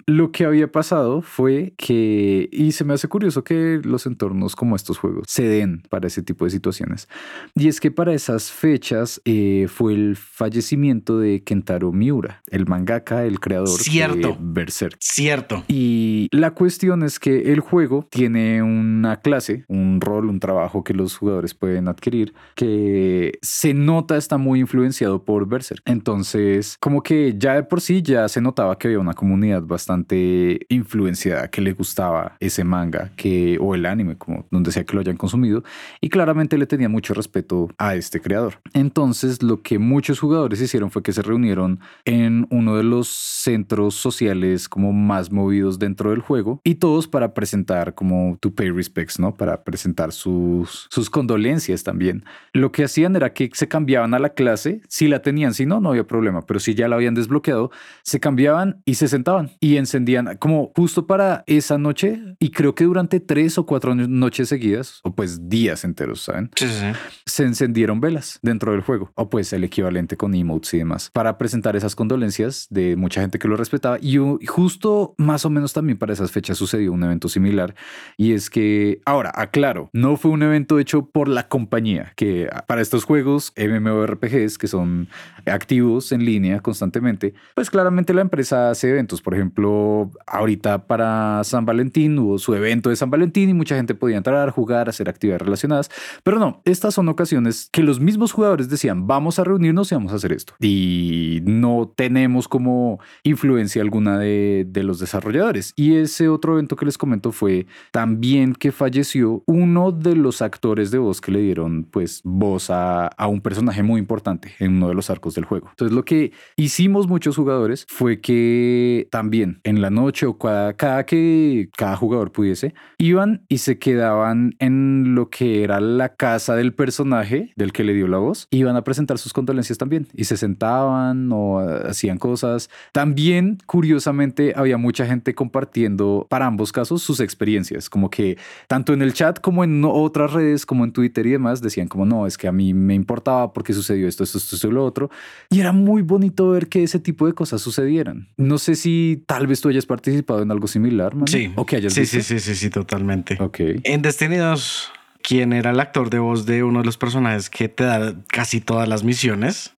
lo que había pasado fue que, y se me hace curioso que los entornos como estos juegos se den para ese tipo de situaciones. Y es que para esas fechas eh, fue el fallecimiento de Kentaro Miura, el mangaka, el creador de Berserk. Cierto. Y la cuestión es que el juego tiene una clase, un rol, un trabajo que los jugadores pueden adquirir que se nota está muy influenciado por Berserk. Entonces, como que ya de por sí ya se notaba que había una una comunidad bastante influenciada que le gustaba ese manga que, o el anime, como donde sea que lo hayan consumido, y claramente le tenía mucho respeto a este creador. Entonces, lo que muchos jugadores hicieron fue que se reunieron en uno de los centros sociales como más movidos dentro del juego y todos para presentar como to pay respects, ¿no? Para presentar sus, sus condolencias también. Lo que hacían era que se cambiaban a la clase, si la tenían, si no, no había problema, pero si ya la habían desbloqueado, se cambiaban y se sentaban y encendían como justo para esa noche y creo que durante tres o cuatro noches seguidas, o pues días enteros, ¿saben? Sí, sí. Se encendieron velas dentro del juego, o pues el equivalente con emotes y demás, para presentar esas condolencias de mucha gente que lo respetaba. Y justo más o menos también para esas fechas sucedió un evento similar, y es que, ahora, aclaro, no fue un evento hecho por la compañía, que para estos juegos MMORPGs que son activos en línea constantemente, pues claramente la empresa eventos. Por ejemplo, ahorita para San Valentín hubo su evento de San Valentín y mucha gente podía entrar, jugar, hacer actividades relacionadas. Pero no, estas son ocasiones que los mismos jugadores decían, vamos a reunirnos y vamos a hacer esto. Y no tenemos como influencia alguna de, de los desarrolladores. Y ese otro evento que les comento fue también que falleció uno de los actores de voz que le dieron pues voz a, a un personaje muy importante en uno de los arcos del juego. Entonces lo que hicimos muchos jugadores fue que también en la noche o cada, que cada jugador pudiese, iban y se quedaban en lo que era la casa del personaje del que le dio la voz, iban a presentar sus condolencias también y se sentaban o hacían cosas. También, curiosamente, había mucha gente compartiendo para ambos casos sus experiencias, como que tanto en el chat como en otras redes, como en Twitter y demás, decían como no, es que a mí me importaba porque sucedió esto, esto, esto, esto lo otro. Y era muy bonito ver que ese tipo de cosas sucedieran. No sé si tal vez tú hayas participado en algo similar, man. Sí. O que hayas sí, sí, sí, sí, sí, totalmente. Ok. En Destiny 2 quien era el actor de voz de uno de los personajes que te da casi todas las misiones,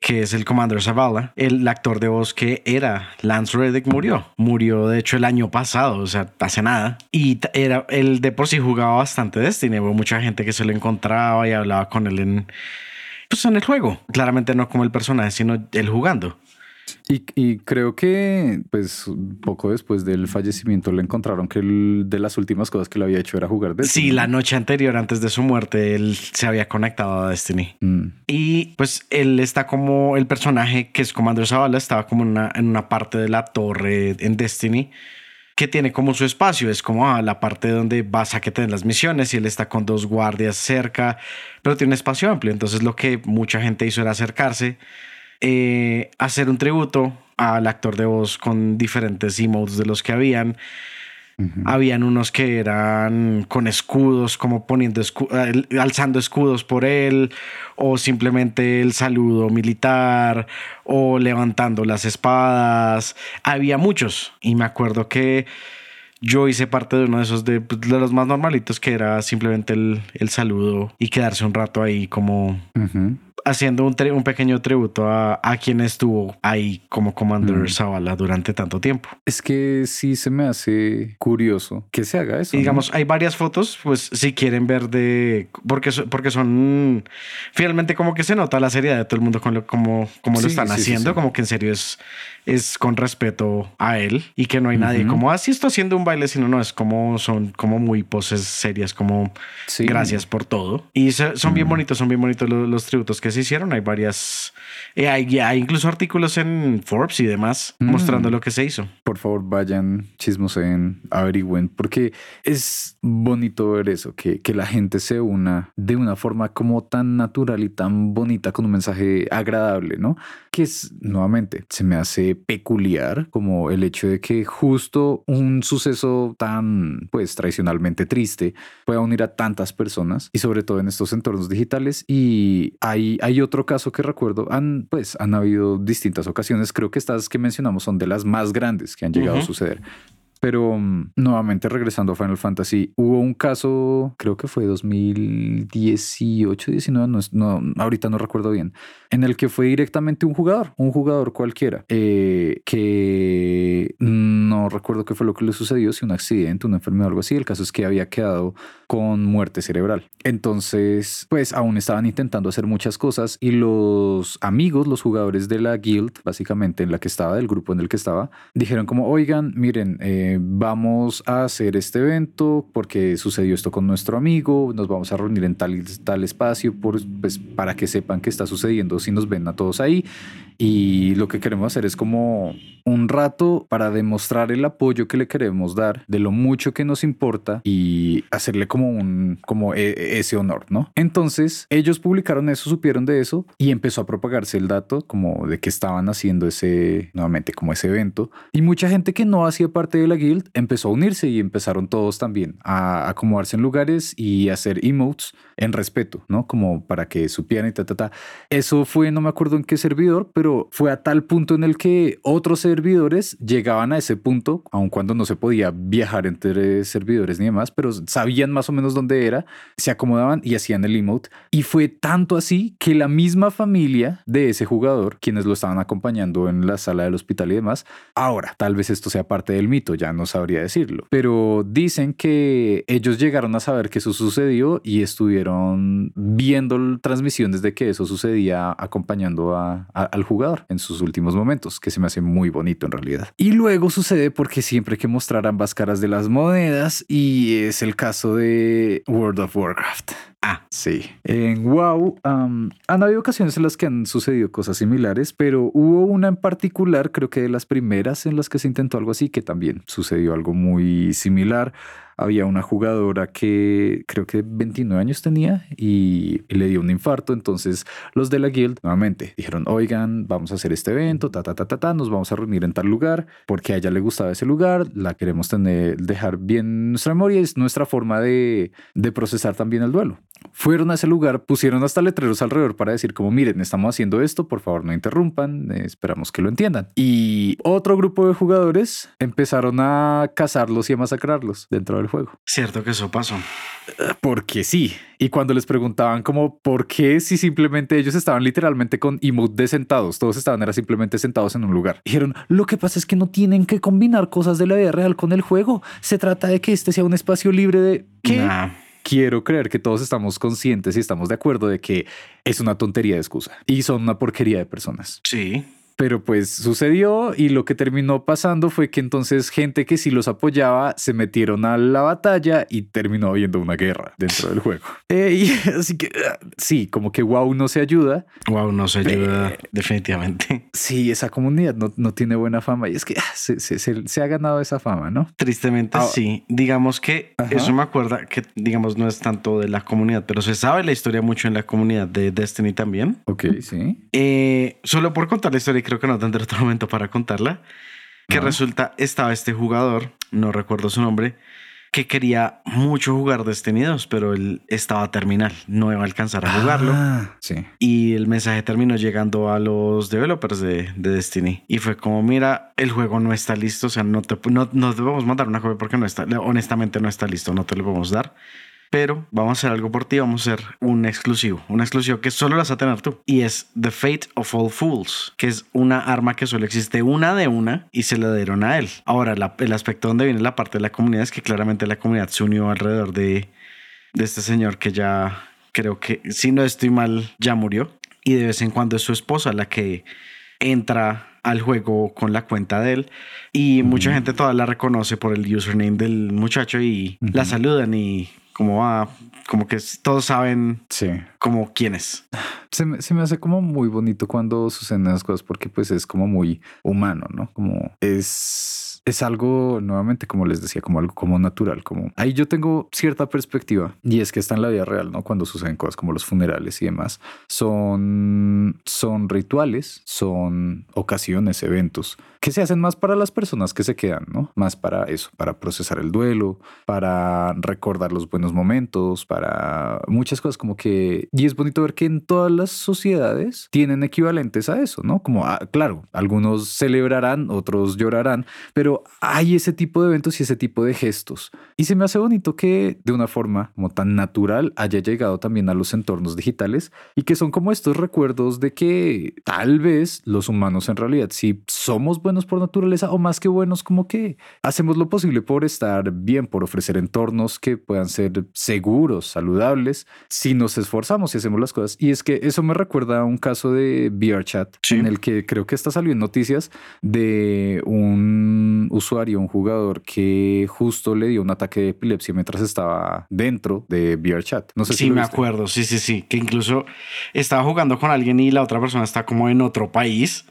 que es el Commander Zavala. El actor de voz que era Lance Reddick murió. Murió, de hecho, el año pasado, o sea, hace nada. Y era, él de por sí jugaba bastante Destiny. Hubo mucha gente que se lo encontraba y hablaba con él en, pues, en el juego. Claramente no como el personaje, sino él jugando. Y, creo que, pues, poco después del fallecimiento le encontraron que de las últimas cosas que le había hecho era jugar Destiny. Sí, la noche anterior, antes de su muerte, él se había conectado a Destiny. Mm. Y pues él está como el personaje que es Commander Zavala, estaba como una, en una parte de la torre en Destiny que tiene como su espacio, es como ah, la parte donde vas a que te las misiones y él está con dos guardias cerca, pero tiene un espacio amplio, entonces lo que mucha gente hizo era acercarse eh, hacer un tributo al actor de voz con diferentes emotes de los que habían. Habían unos que eran con escudos, como poniendo alzando escudos por él, o simplemente el saludo militar, o levantando las espadas. Había muchos. Y me acuerdo que yo hice parte de uno de esos de, los más normalitos, que era simplemente el, saludo y quedarse un rato ahí como haciendo un, un pequeño tributo a, a, quien estuvo ahí como Commander mm. Zavala durante tanto tiempo. Es que sí se me hace curioso que se haga eso. digamos, hay varias fotos, pues si quieren ver de... Porque, porque son... Finalmente como que se nota la seriedad de todo el mundo con lo, como, como lo están haciendo, como que en serio es es con respeto a él y que no hay nadie como así ah, estoy haciendo un baile, sino no es como son como muy poses serias, como gracias por todo. Y son bien bonitos, son bien bonitos los, tributos que se hicieron. Hay varias, eh, hay, hay, incluso artículos en Forbes y demás mm. mostrando lo que se hizo. Por favor, vayan, chismosen, averigüen, porque es bonito ver eso, que, que la gente se una de una forma como tan natural y tan bonita con un mensaje agradable, ¿no? Que es, nuevamente, se me hace peculiar, como el hecho de que justo un suceso tan, pues, tradicionalmente triste pueda unir a tantas personas y sobre todo en estos entornos digitales. Y hay, hay otro caso que recuerdo, han, pues, han habido distintas ocasiones, creo que estas que mencionamos son de las más grandes que han llegado a suceder. Pero mm, nuevamente regresando a Final Fantasy, hubo un caso, creo que fue 2018, 19, no, no, ahorita no recuerdo bien, en el que fue directamente un jugador, un jugador cualquiera, eh, que no recuerdo qué fue lo que le sucedió, si un accidente, una enfermedad o algo así. El caso es que había quedado con muerte cerebral. Entonces, pues aún estaban intentando hacer muchas cosas y los amigos, los jugadores de la guild, básicamente en la que estaba, del grupo en el que estaba, dijeron como, oigan, miren, eh, vamos a hacer este evento porque sucedió esto con nuestro amigo, nos vamos a reunir en tal, tal espacio pues, para que sepan qué está sucediendo si nos ven a todos ahí. Y lo que queremos hacer es como un rato para demostrar el apoyo que le queremos dar, de lo mucho que nos importa y hacerle como un, como e, ese honor, ¿no? Entonces ellos publicaron eso, supieron de eso y empezó a propagarse el dato como de que estaban haciendo ese, nuevamente como ese evento y mucha gente que no hacía parte de la guild empezó a unirse y empezaron todos también a acomodarse en lugares y hacer emotes en respeto, ¿no? Como para que supieran y ta, ta, ta. Eso fue, no me acuerdo en qué servidor, pero fue a tal punto en el que otros servidores llegaban a ese punto, aun cuando no se podía viajar entre servidores ni demás, pero sabían más o menos dónde era, se acomodaban y hacían el emote. Y fue tanto así que la misma familia de ese jugador, quienes lo estaban acompañando en la sala del hospital y demás, ahora tal vez esto sea parte del mito, ya no sabría decirlo, pero dicen que ellos llegaron a saber que eso sucedió y estuvieron viendo transmisiones de que eso sucedía acompañando al jugador jugador en sus últimos momentos, que se me hace muy bonito en realidad. Y luego sucede porque siempre hay que mostrar ambas caras de las monedas y es el caso de World of Warcraft. Ah, sí. En WoW han habido ocasiones en las que han sucedido cosas similares, pero hubo una en particular, creo que de las primeras en las que se intentó algo así, que también sucedió algo muy similar había una jugadora que creo que 29 años tenía y, le dio un infarto. Entonces los de la guild nuevamente dijeron, oigan, vamos a hacer este evento, ta, ta, ta, ta, ta, nos vamos a reunir en tal lugar porque a ella le gustaba ese lugar, la queremos tener, dejar bien nuestra memoria, es nuestra forma de, de procesar también el duelo. Fueron a ese lugar, pusieron hasta letreros alrededor para decir como, miren, estamos haciendo esto, por favor no interrumpan, esperamos que lo entiendan. Y otro grupo de jugadores empezaron a cazarlos y a masacrarlos dentro del juego. Cierto que eso pasó. Porque sí. Y cuando les preguntaban como por qué si simplemente ellos estaban literalmente con emote de sentados, todos estaban era simplemente sentados en un lugar. Dijeron, lo que pasa es que no tienen que combinar cosas de la vida real con el juego. Se trata de que este sea un espacio libre de... ¿Qué? quiero creer que todos estamos conscientes y estamos de acuerdo de que es una tontería de excusa y son una porquería de personas. Sí. Pero pues sucedió y lo que terminó pasando fue que entonces gente que sí los apoyaba se metieron a la batalla y terminó habiendo una guerra dentro del juego. Eh, así que ah, sí, como que WoW no se ayuda. WoW no se ayuda eh, definitivamente. Sí, esa comunidad no, no, tiene buena fama y es que ah, se, se, se, ha ganado esa fama, ¿no? Tristemente ah, sí. Digamos que eso me acuerda que digamos no es tanto de la comunidad, pero se sabe la historia mucho en la comunidad de Destiny también. Ok, sí. Eh, solo por contar la historia creo que no tendré otro momento para contarla, que resulta, estaba este jugador, no recuerdo su nombre, que quería mucho jugar Destiny 2, pero él estaba terminal, no iba a alcanzar a jugarlo. Ah, sí. Y el mensaje terminó llegando a los developers de, Destiny. Y fue como, mira, el juego no está listo, o sea, no te, no, no te podemos mandar una copia porque no está, honestamente no está listo, no te lo podemos dar pero vamos a hacer algo por ti, vamos a hacer un exclusivo, un exclusivo que solo lo vas a tener tú. Y es The Fate of All Fools, que es una arma que solo existe una de una y se la dieron a él. Ahora, el aspecto donde viene la parte de la comunidad es que claramente la comunidad se unió alrededor de, de este señor que ya creo que, si no estoy mal, ya murió. Y de vez en cuando es su esposa la que entra al juego con la cuenta de él y mucha gente todavía la reconoce por el username del muchacho y la saludan y como va, como que todos saben sí. como quién es. Se me, se me hace como muy bonito cuando suceden las cosas porque pues es como muy humano, ¿no? Como es es algo, nuevamente, como les decía, como algo como natural, como ahí yo tengo cierta perspectiva y es que está en la vida real, ¿no? Cuando suceden cosas como los funerales y demás, son, son rituales, son ocasiones, eventos que se hacen más para las personas que se quedan, ¿no? Más para eso, para procesar el duelo, para recordar los buenos momentos, para muchas cosas como que... Y es bonito ver que en todas las sociedades tienen equivalentes a eso, ¿no? Como, ah, claro, algunos celebrarán, otros llorarán, pero hay ese tipo de eventos y ese tipo de gestos. Y se me hace bonito que de una forma como tan natural haya llegado también a los entornos digitales y que son como estos recuerdos de que tal vez los humanos en realidad sí somos buenos buenos por naturaleza o más que buenos, como que hacemos lo posible por estar bien, por ofrecer entornos que puedan ser seguros, saludables, si nos esforzamos y hacemos las cosas. Y es que eso me recuerda a un caso de VRChat en el que creo que está saliendo noticias de un usuario, un jugador que justo le dio un ataque de epilepsia mientras estaba dentro de VRChat. No sé si me acuerdo, sí, sí, sí, que incluso estaba jugando con alguien y la otra persona está como en otro país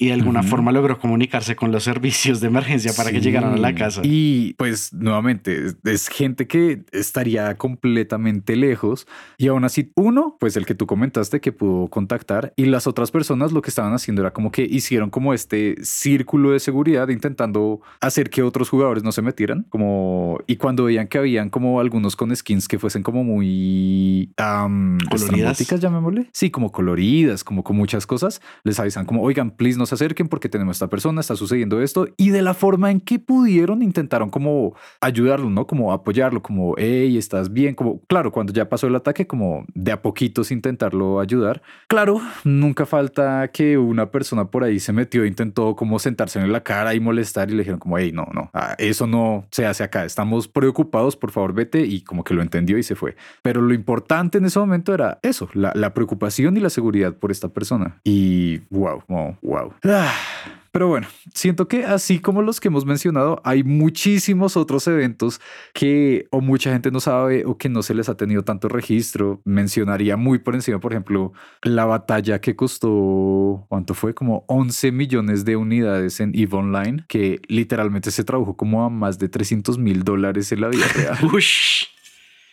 y de alguna forma logró comunicarse con los servicios de emergencia para que llegaran a la casa. Y pues nuevamente es gente que estaría completamente lejos y aún así uno, pues el que tú comentaste que pudo contactar y las otras personas lo que estaban haciendo era como que hicieron como este círculo de seguridad intentando hacer que otros jugadores no se metieran como y cuando veían que habían como algunos con skins que fuesen como muy um, coloridas, llamémosle. Sí, como coloridas, como con muchas cosas, les avisan como, "Oigan, please no se acerquen porque tenemos esta persona, está sucediendo esto y de la forma en que pudieron intentaron como ayudarlo, ¿no? Como apoyarlo, como, hey, estás bien, como, claro, cuando ya pasó el ataque, como de a poquitos intentarlo ayudar. Claro, nunca falta que una persona por ahí se metió, intentó como sentarse en la cara y molestar y le dijeron como, hey, no, no, ah, eso no se hace acá, estamos preocupados, por favor vete y como que lo entendió y se fue. Pero lo importante en ese momento era eso, la, la preocupación y la seguridad por esta persona. Y wow, wow, wow. Pero bueno, siento que así como los que hemos mencionado, hay muchísimos otros eventos que o mucha gente no sabe o que no se les ha tenido tanto registro. Mencionaría muy por encima, por ejemplo, la batalla que costó, ¿cuánto fue? Como 11 millones de unidades en EVE Online, que literalmente se tradujo como a más de 300 mil dólares en la vida real.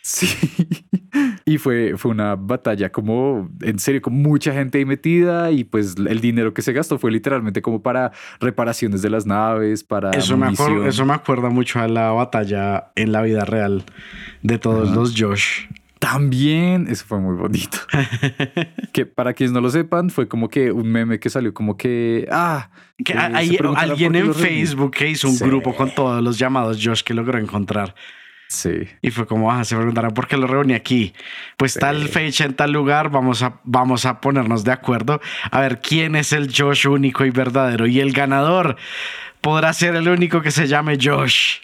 Sí. Y fue, fue una batalla como, en serio, con mucha gente ahí metida y pues el dinero que se gastó fue literalmente como para reparaciones de las naves, para... Eso, me, acuerdo, eso me acuerda mucho a la batalla en la vida real de todos los Josh. También, eso fue muy bonito. que para quienes no lo sepan, fue como que un meme que salió como que, ah, que hay alguien en Facebook que hizo un grupo con todos los llamados Josh que logró encontrar. Sí. Y fue como, ah, se preguntarán por qué lo reuní aquí. Pues tal fecha en tal lugar, vamos a, vamos a ponernos de acuerdo a ver quién es el Josh único y verdadero. Y el ganador podrá ser el único que se llame Josh.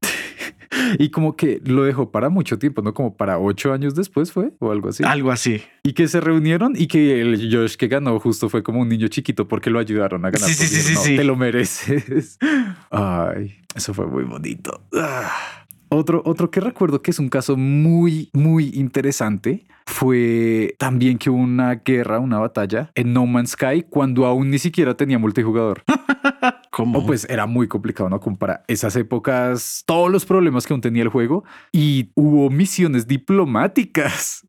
y como que lo dejó para mucho tiempo, ¿no? Como para ocho años después fue o algo así. Algo así. Y que se reunieron y que el Josh que ganó justo fue como un niño chiquito porque lo ayudaron a ganar. Sí, sí, sí, sí, Te lo mereces. Ay, eso fue muy bonito. Ah. Otro, otro que recuerdo que es un caso muy, muy interesante fue también que hubo una guerra, una batalla en No Man's Sky cuando aún ni siquiera tenía multijugador. ¿Cómo? pues era muy complicado, ¿no? Como para esas épocas, todos los problemas que aún tenía el juego y hubo misiones diplomáticas.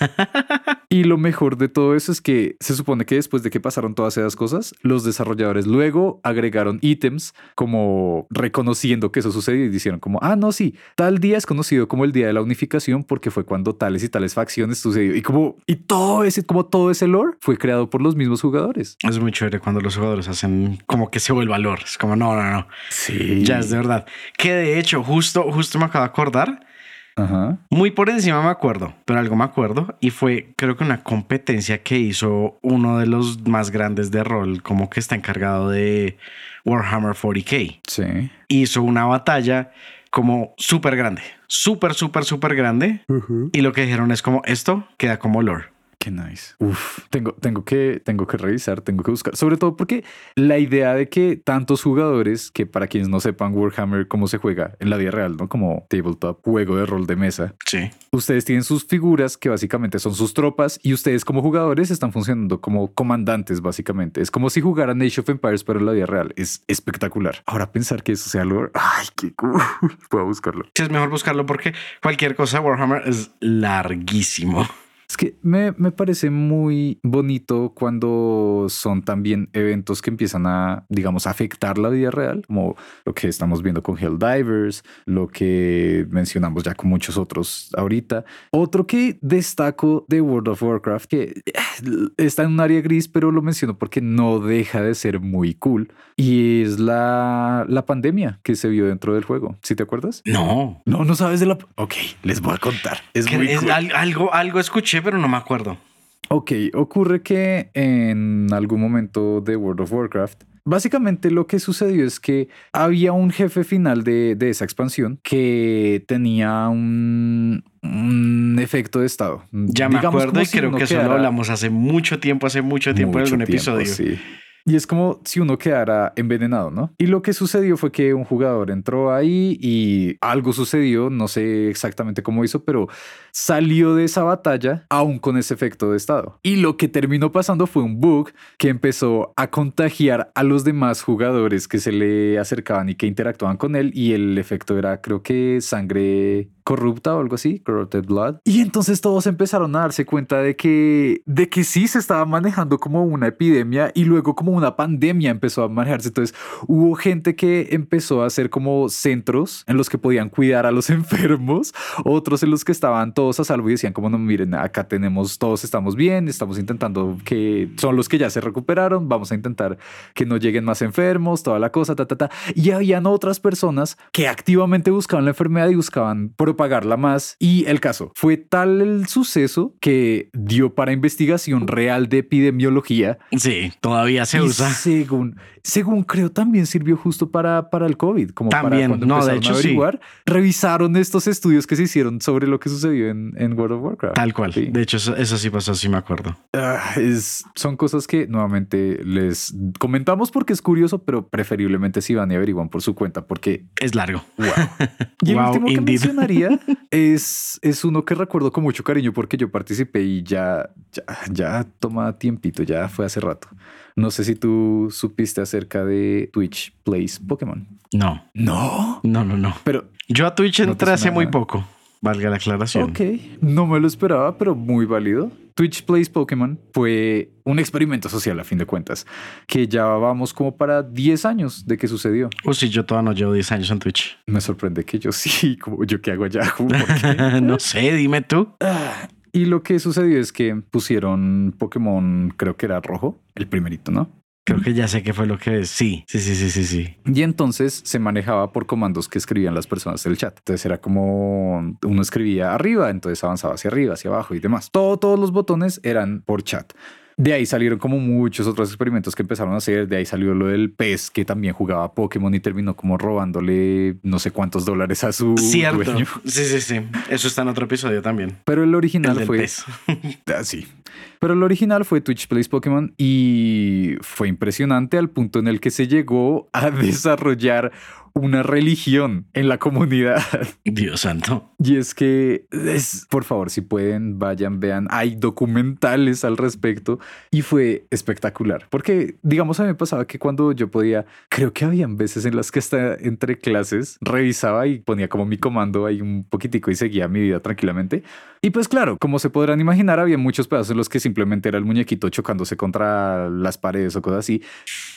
y lo mejor de todo eso es que se supone que después de que pasaron todas esas cosas, los desarrolladores luego agregaron ítems como reconociendo que eso sucedió y dijeron como, ah, no, sí, tal día es conocido como el día de la unificación porque fue cuando tales y tales facciones sucedió. Y como, y todo ese, como todo ese lore fue creado por los mismos jugadores. Es muy chévere cuando los jugadores hacen como que se vuelva valor. Es como, no, no, no. Sí. Ya es de verdad. Que de hecho, justo, justo me acabo de acordar. Muy por encima me acuerdo, pero algo me acuerdo y fue creo que una competencia que hizo uno de los más grandes de rol, como que está encargado de Warhammer 40k. Sí. Hizo una batalla como súper grande, súper, súper, súper grande. Y lo que dijeron es como esto queda como lore. Qué nice. Uf, tengo, tengo, que, tengo que revisar, tengo que buscar. Sobre todo porque la idea de que tantos jugadores, que para quienes no sepan Warhammer cómo se juega en la vida real, ¿no? Como tabletop, juego de rol de mesa. Sí. Ustedes tienen sus figuras que básicamente son sus tropas y ustedes como jugadores están funcionando como comandantes, básicamente. Es como si jugaran Age of Empires, pero en la vida real. Es espectacular. Ahora pensar que eso sea lo... Ay, qué cool. Puedo buscarlo. Sí, es mejor buscarlo porque cualquier cosa Warhammer es larguísimo. Es que me, me, parece muy bonito cuando son también eventos que empiezan a, digamos, afectar la vida real, como lo que estamos viendo con Helldivers, lo que mencionamos ya con muchos otros ahorita. Otro que destaco de World of Warcraft, que eh, está en un área gris, pero lo menciono porque no deja de ser muy cool, y es la, la pandemia que se vio dentro del juego. ¿Sí te acuerdas? No. No, no sabes de la... Ok, les voy a contar. Es muy algo, algo escuché pero no me acuerdo. Ok, ocurre que en algún momento de World of Warcraft Básicamente lo que sucedió es que había un jefe final de, esa expansión que tenía un, efecto de estado. Ya me acuerdo y creo que eso lo hablamos hace mucho tiempo, hace mucho tiempo en algún episodio. Sí. Y es como si uno quedara envenenado, ¿no? Y lo que sucedió fue que un jugador entró ahí y algo sucedió, no sé exactamente cómo hizo, pero salió de esa batalla aún con ese efecto de estado. Y lo que terminó pasando fue un bug que empezó a contagiar a los demás jugadores que se le acercaban y que interactuaban con él y el efecto era creo que sangre corrupta o algo así, corrupted blood. Y entonces todos empezaron a darse cuenta de que de que sí se estaba manejando como una epidemia y luego como una pandemia empezó a manejarse. Entonces hubo gente que empezó a hacer como centros en los que podían cuidar a los enfermos, otros en los que estaban todos a salvo y decían como no, miren, acá tenemos, todos estamos bien, estamos intentando que son los que ya se recuperaron, vamos a intentar que no lleguen más enfermos, toda la cosa, ta, ta, ta. Y habían otras personas que activamente buscaban la enfermedad y buscaban propagarla más. Y el caso fue tal el suceso que dio para investigación real de epidemiología. Sí, todavía se usa. Según, según creo, también sirvió justo para, para el COVID, como también, para no, de hecho, a averiguar. Revisaron estos estudios que se hicieron sobre lo que sucedió en, World of Warcraft. Tal cual. De hecho, eso, sí pasó, sí me acuerdo. Ah, es, son cosas que nuevamente les comentamos porque es curioso, pero preferiblemente si van y averiguan por su cuenta porque es largo. Wow. Y el último que mencionaría es, es uno que recuerdo con mucho cariño porque yo participé y ya, ya, ya toma tiempito, ya fue hace rato. No sé si tú supiste acerca de Twitch Plays Pokémon. No. No. No, no, no. Pero yo a Twitch entré hace muy poco. Valga la aclaración. Ok, no me lo esperaba, pero muy válido. Twitch Plays Pokémon fue un experimento social a fin de cuentas, que ya vamos como para 10 años de que sucedió. O si yo todavía no llevo 10 años en Twitch. Me sorprende que yo sí, como yo qué hago allá. no sé, dime tú. Ah, y lo que sucedió es que pusieron Pokémon, creo que era rojo, el primerito, ¿no? Creo que ya sé qué fue lo que es. Sí, sí, sí, sí, sí, sí. Y entonces se manejaba por comandos que escribían las personas del chat. Entonces era como uno escribía arriba, entonces avanzaba hacia arriba, hacia abajo y demás. Todo, todos los botones eran por chat. De ahí salieron como muchos otros experimentos que empezaron a hacer. De ahí salió lo del pez que también jugaba Pokémon y terminó como robándole no sé cuántos dólares a su Cierto. Sí, sí, sí. Eso está en otro episodio también. Pero el original fue. Ah, sí. Pero el original fue Twitch Plays Pokémon y fue impresionante al punto en el que se llegó a desarrollar una religión en la comunidad. Dios santo. Y es que, es, por favor, si pueden, vayan, vean. Hay documentales al respecto y fue espectacular. Porque, digamos, a mí me pasaba que cuando yo podía, creo que habían veces en las que hasta entre clases revisaba y ponía como mi comando ahí un poquitico y seguía mi vida tranquilamente. Y pues claro, como se podrán imaginar, había muchos pedazos en los que simplemente era el muñequito chocándose contra las paredes o cosas así.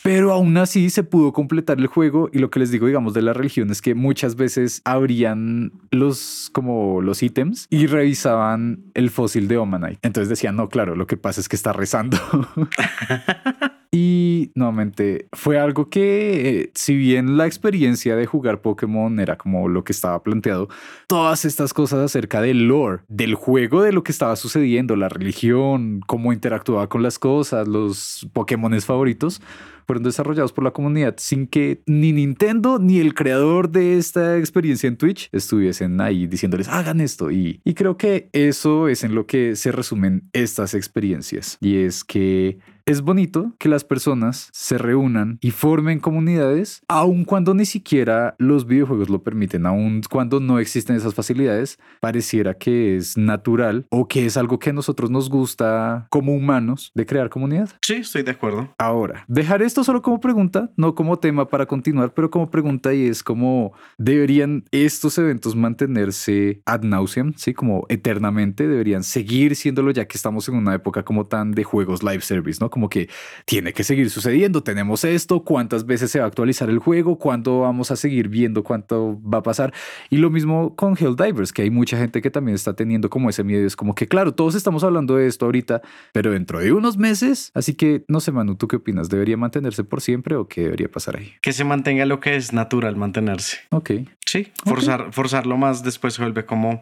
Pero aún así se pudo completar el juego y lo que les digo, digamos, de la religión es que muchas veces abrían los como los ítems y revisaban el fósil de Omanite. Entonces decían, no, claro, lo que pasa es que está rezando. Y nuevamente fue algo que, eh, si bien la experiencia de jugar Pokémon era como lo que estaba planteado, todas estas cosas acerca del lore, del juego, de lo que estaba sucediendo, la religión, cómo interactuaba con las cosas, los Pokémones favoritos, fueron desarrollados por la comunidad sin que ni Nintendo ni el creador de esta experiencia en Twitch estuviesen ahí diciéndoles hagan esto. Y, y creo que eso es en lo que se resumen estas experiencias. Y es que es bonito que las personas se reúnan y formen comunidades, aun cuando ni siquiera los videojuegos lo permiten, aun cuando no existen esas facilidades, pareciera que es natural o que es algo que a nosotros nos gusta como humanos de crear comunidad. Sí, estoy de acuerdo. Ahora, dejar esto solo como pregunta, no como tema para continuar, pero como pregunta y es como deberían estos eventos mantenerse ad nauseam, sí, como eternamente, deberían seguir siéndolo ya que estamos en una época como tan de juegos live service, ¿no? Como que tiene que seguir sucediendo, tenemos esto, cuántas veces se va a actualizar el juego, cuándo vamos a seguir viendo cuánto va a pasar. Y lo mismo con Helldivers, que hay mucha gente que también está teniendo como ese miedo, es como que claro, todos estamos hablando de esto ahorita, pero dentro de unos meses, así que no sé, Manu, ¿tú qué opinas? ¿Debería mantenerse por siempre o qué debería pasar ahí? Que se mantenga lo que es natural mantenerse. Ok. Sí, forzar, forzarlo más después se vuelve como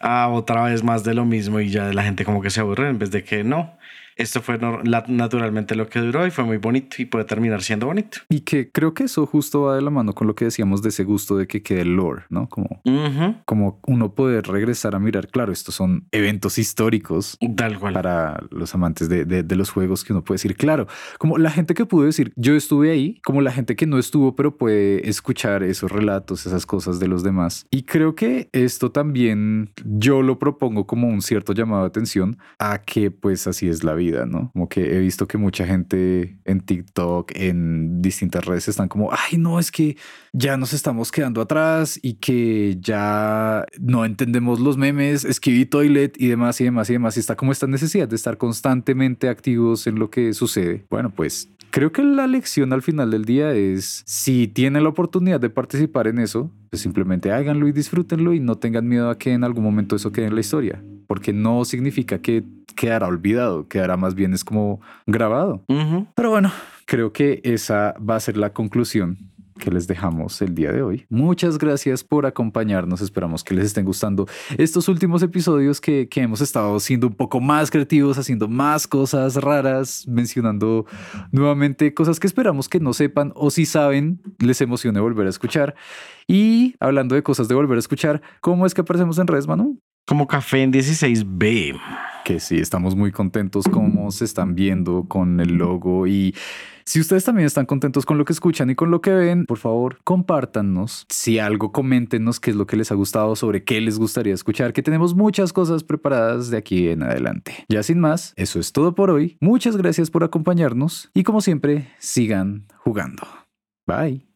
a otra vez más de lo mismo y ya la gente como que se aburre en vez de que no esto fue naturalmente lo que duró y fue muy bonito y puede terminar siendo bonito. Y que creo que eso justo va de la mano con lo que decíamos de ese gusto de que quede el lore, ¿no? Como, como uno poder regresar a mirar, claro, estos son eventos históricos Tal cual. para los amantes de, de, los juegos que uno puede decir, claro, como la gente que pudo decir, yo estuve ahí, como la gente que no estuvo, pero puede escuchar esos relatos, esas cosas de los demás. Y creo que esto también yo lo propongo como un cierto llamado de atención a que pues así es la vida, Como que he visto que mucha gente en TikTok, en distintas redes están como, ay, no, es que ya nos estamos quedando atrás y que ya no entendemos los memes, escribí toilet y demás y demás y demás. Y está como esta necesidad de estar constantemente activos en lo que sucede. Bueno, pues creo que la lección al final del día es si tienen la oportunidad de participar en eso, pues simplemente háganlo y disfrútenlo y no tengan miedo a que en algún momento eso quede en la historia, porque no significa que quedará olvidado, quedará más bien es como grabado. Pero bueno, creo que esa va a ser la conclusión que les dejamos el día de hoy. Muchas gracias por acompañarnos. Esperamos que les estén gustando estos últimos episodios que, que, hemos estado siendo un poco más creativos, haciendo más cosas raras, mencionando nuevamente cosas que esperamos que no sepan o si saben, les emocione volver a escuchar. Y hablando de cosas de volver a escuchar, ¿cómo es que aparecemos en redes, Manu? Como Café en 16B que sí, estamos muy contentos como se están viendo con el logo y si ustedes también están contentos con lo que escuchan y con lo que ven, por favor, compártanos. Si algo, coméntenos qué es lo que les ha gustado, sobre qué les gustaría escuchar, que tenemos muchas cosas preparadas de aquí en adelante. Ya sin más, eso es todo por hoy. Muchas gracias por acompañarnos y como siempre, sigan jugando. Bye.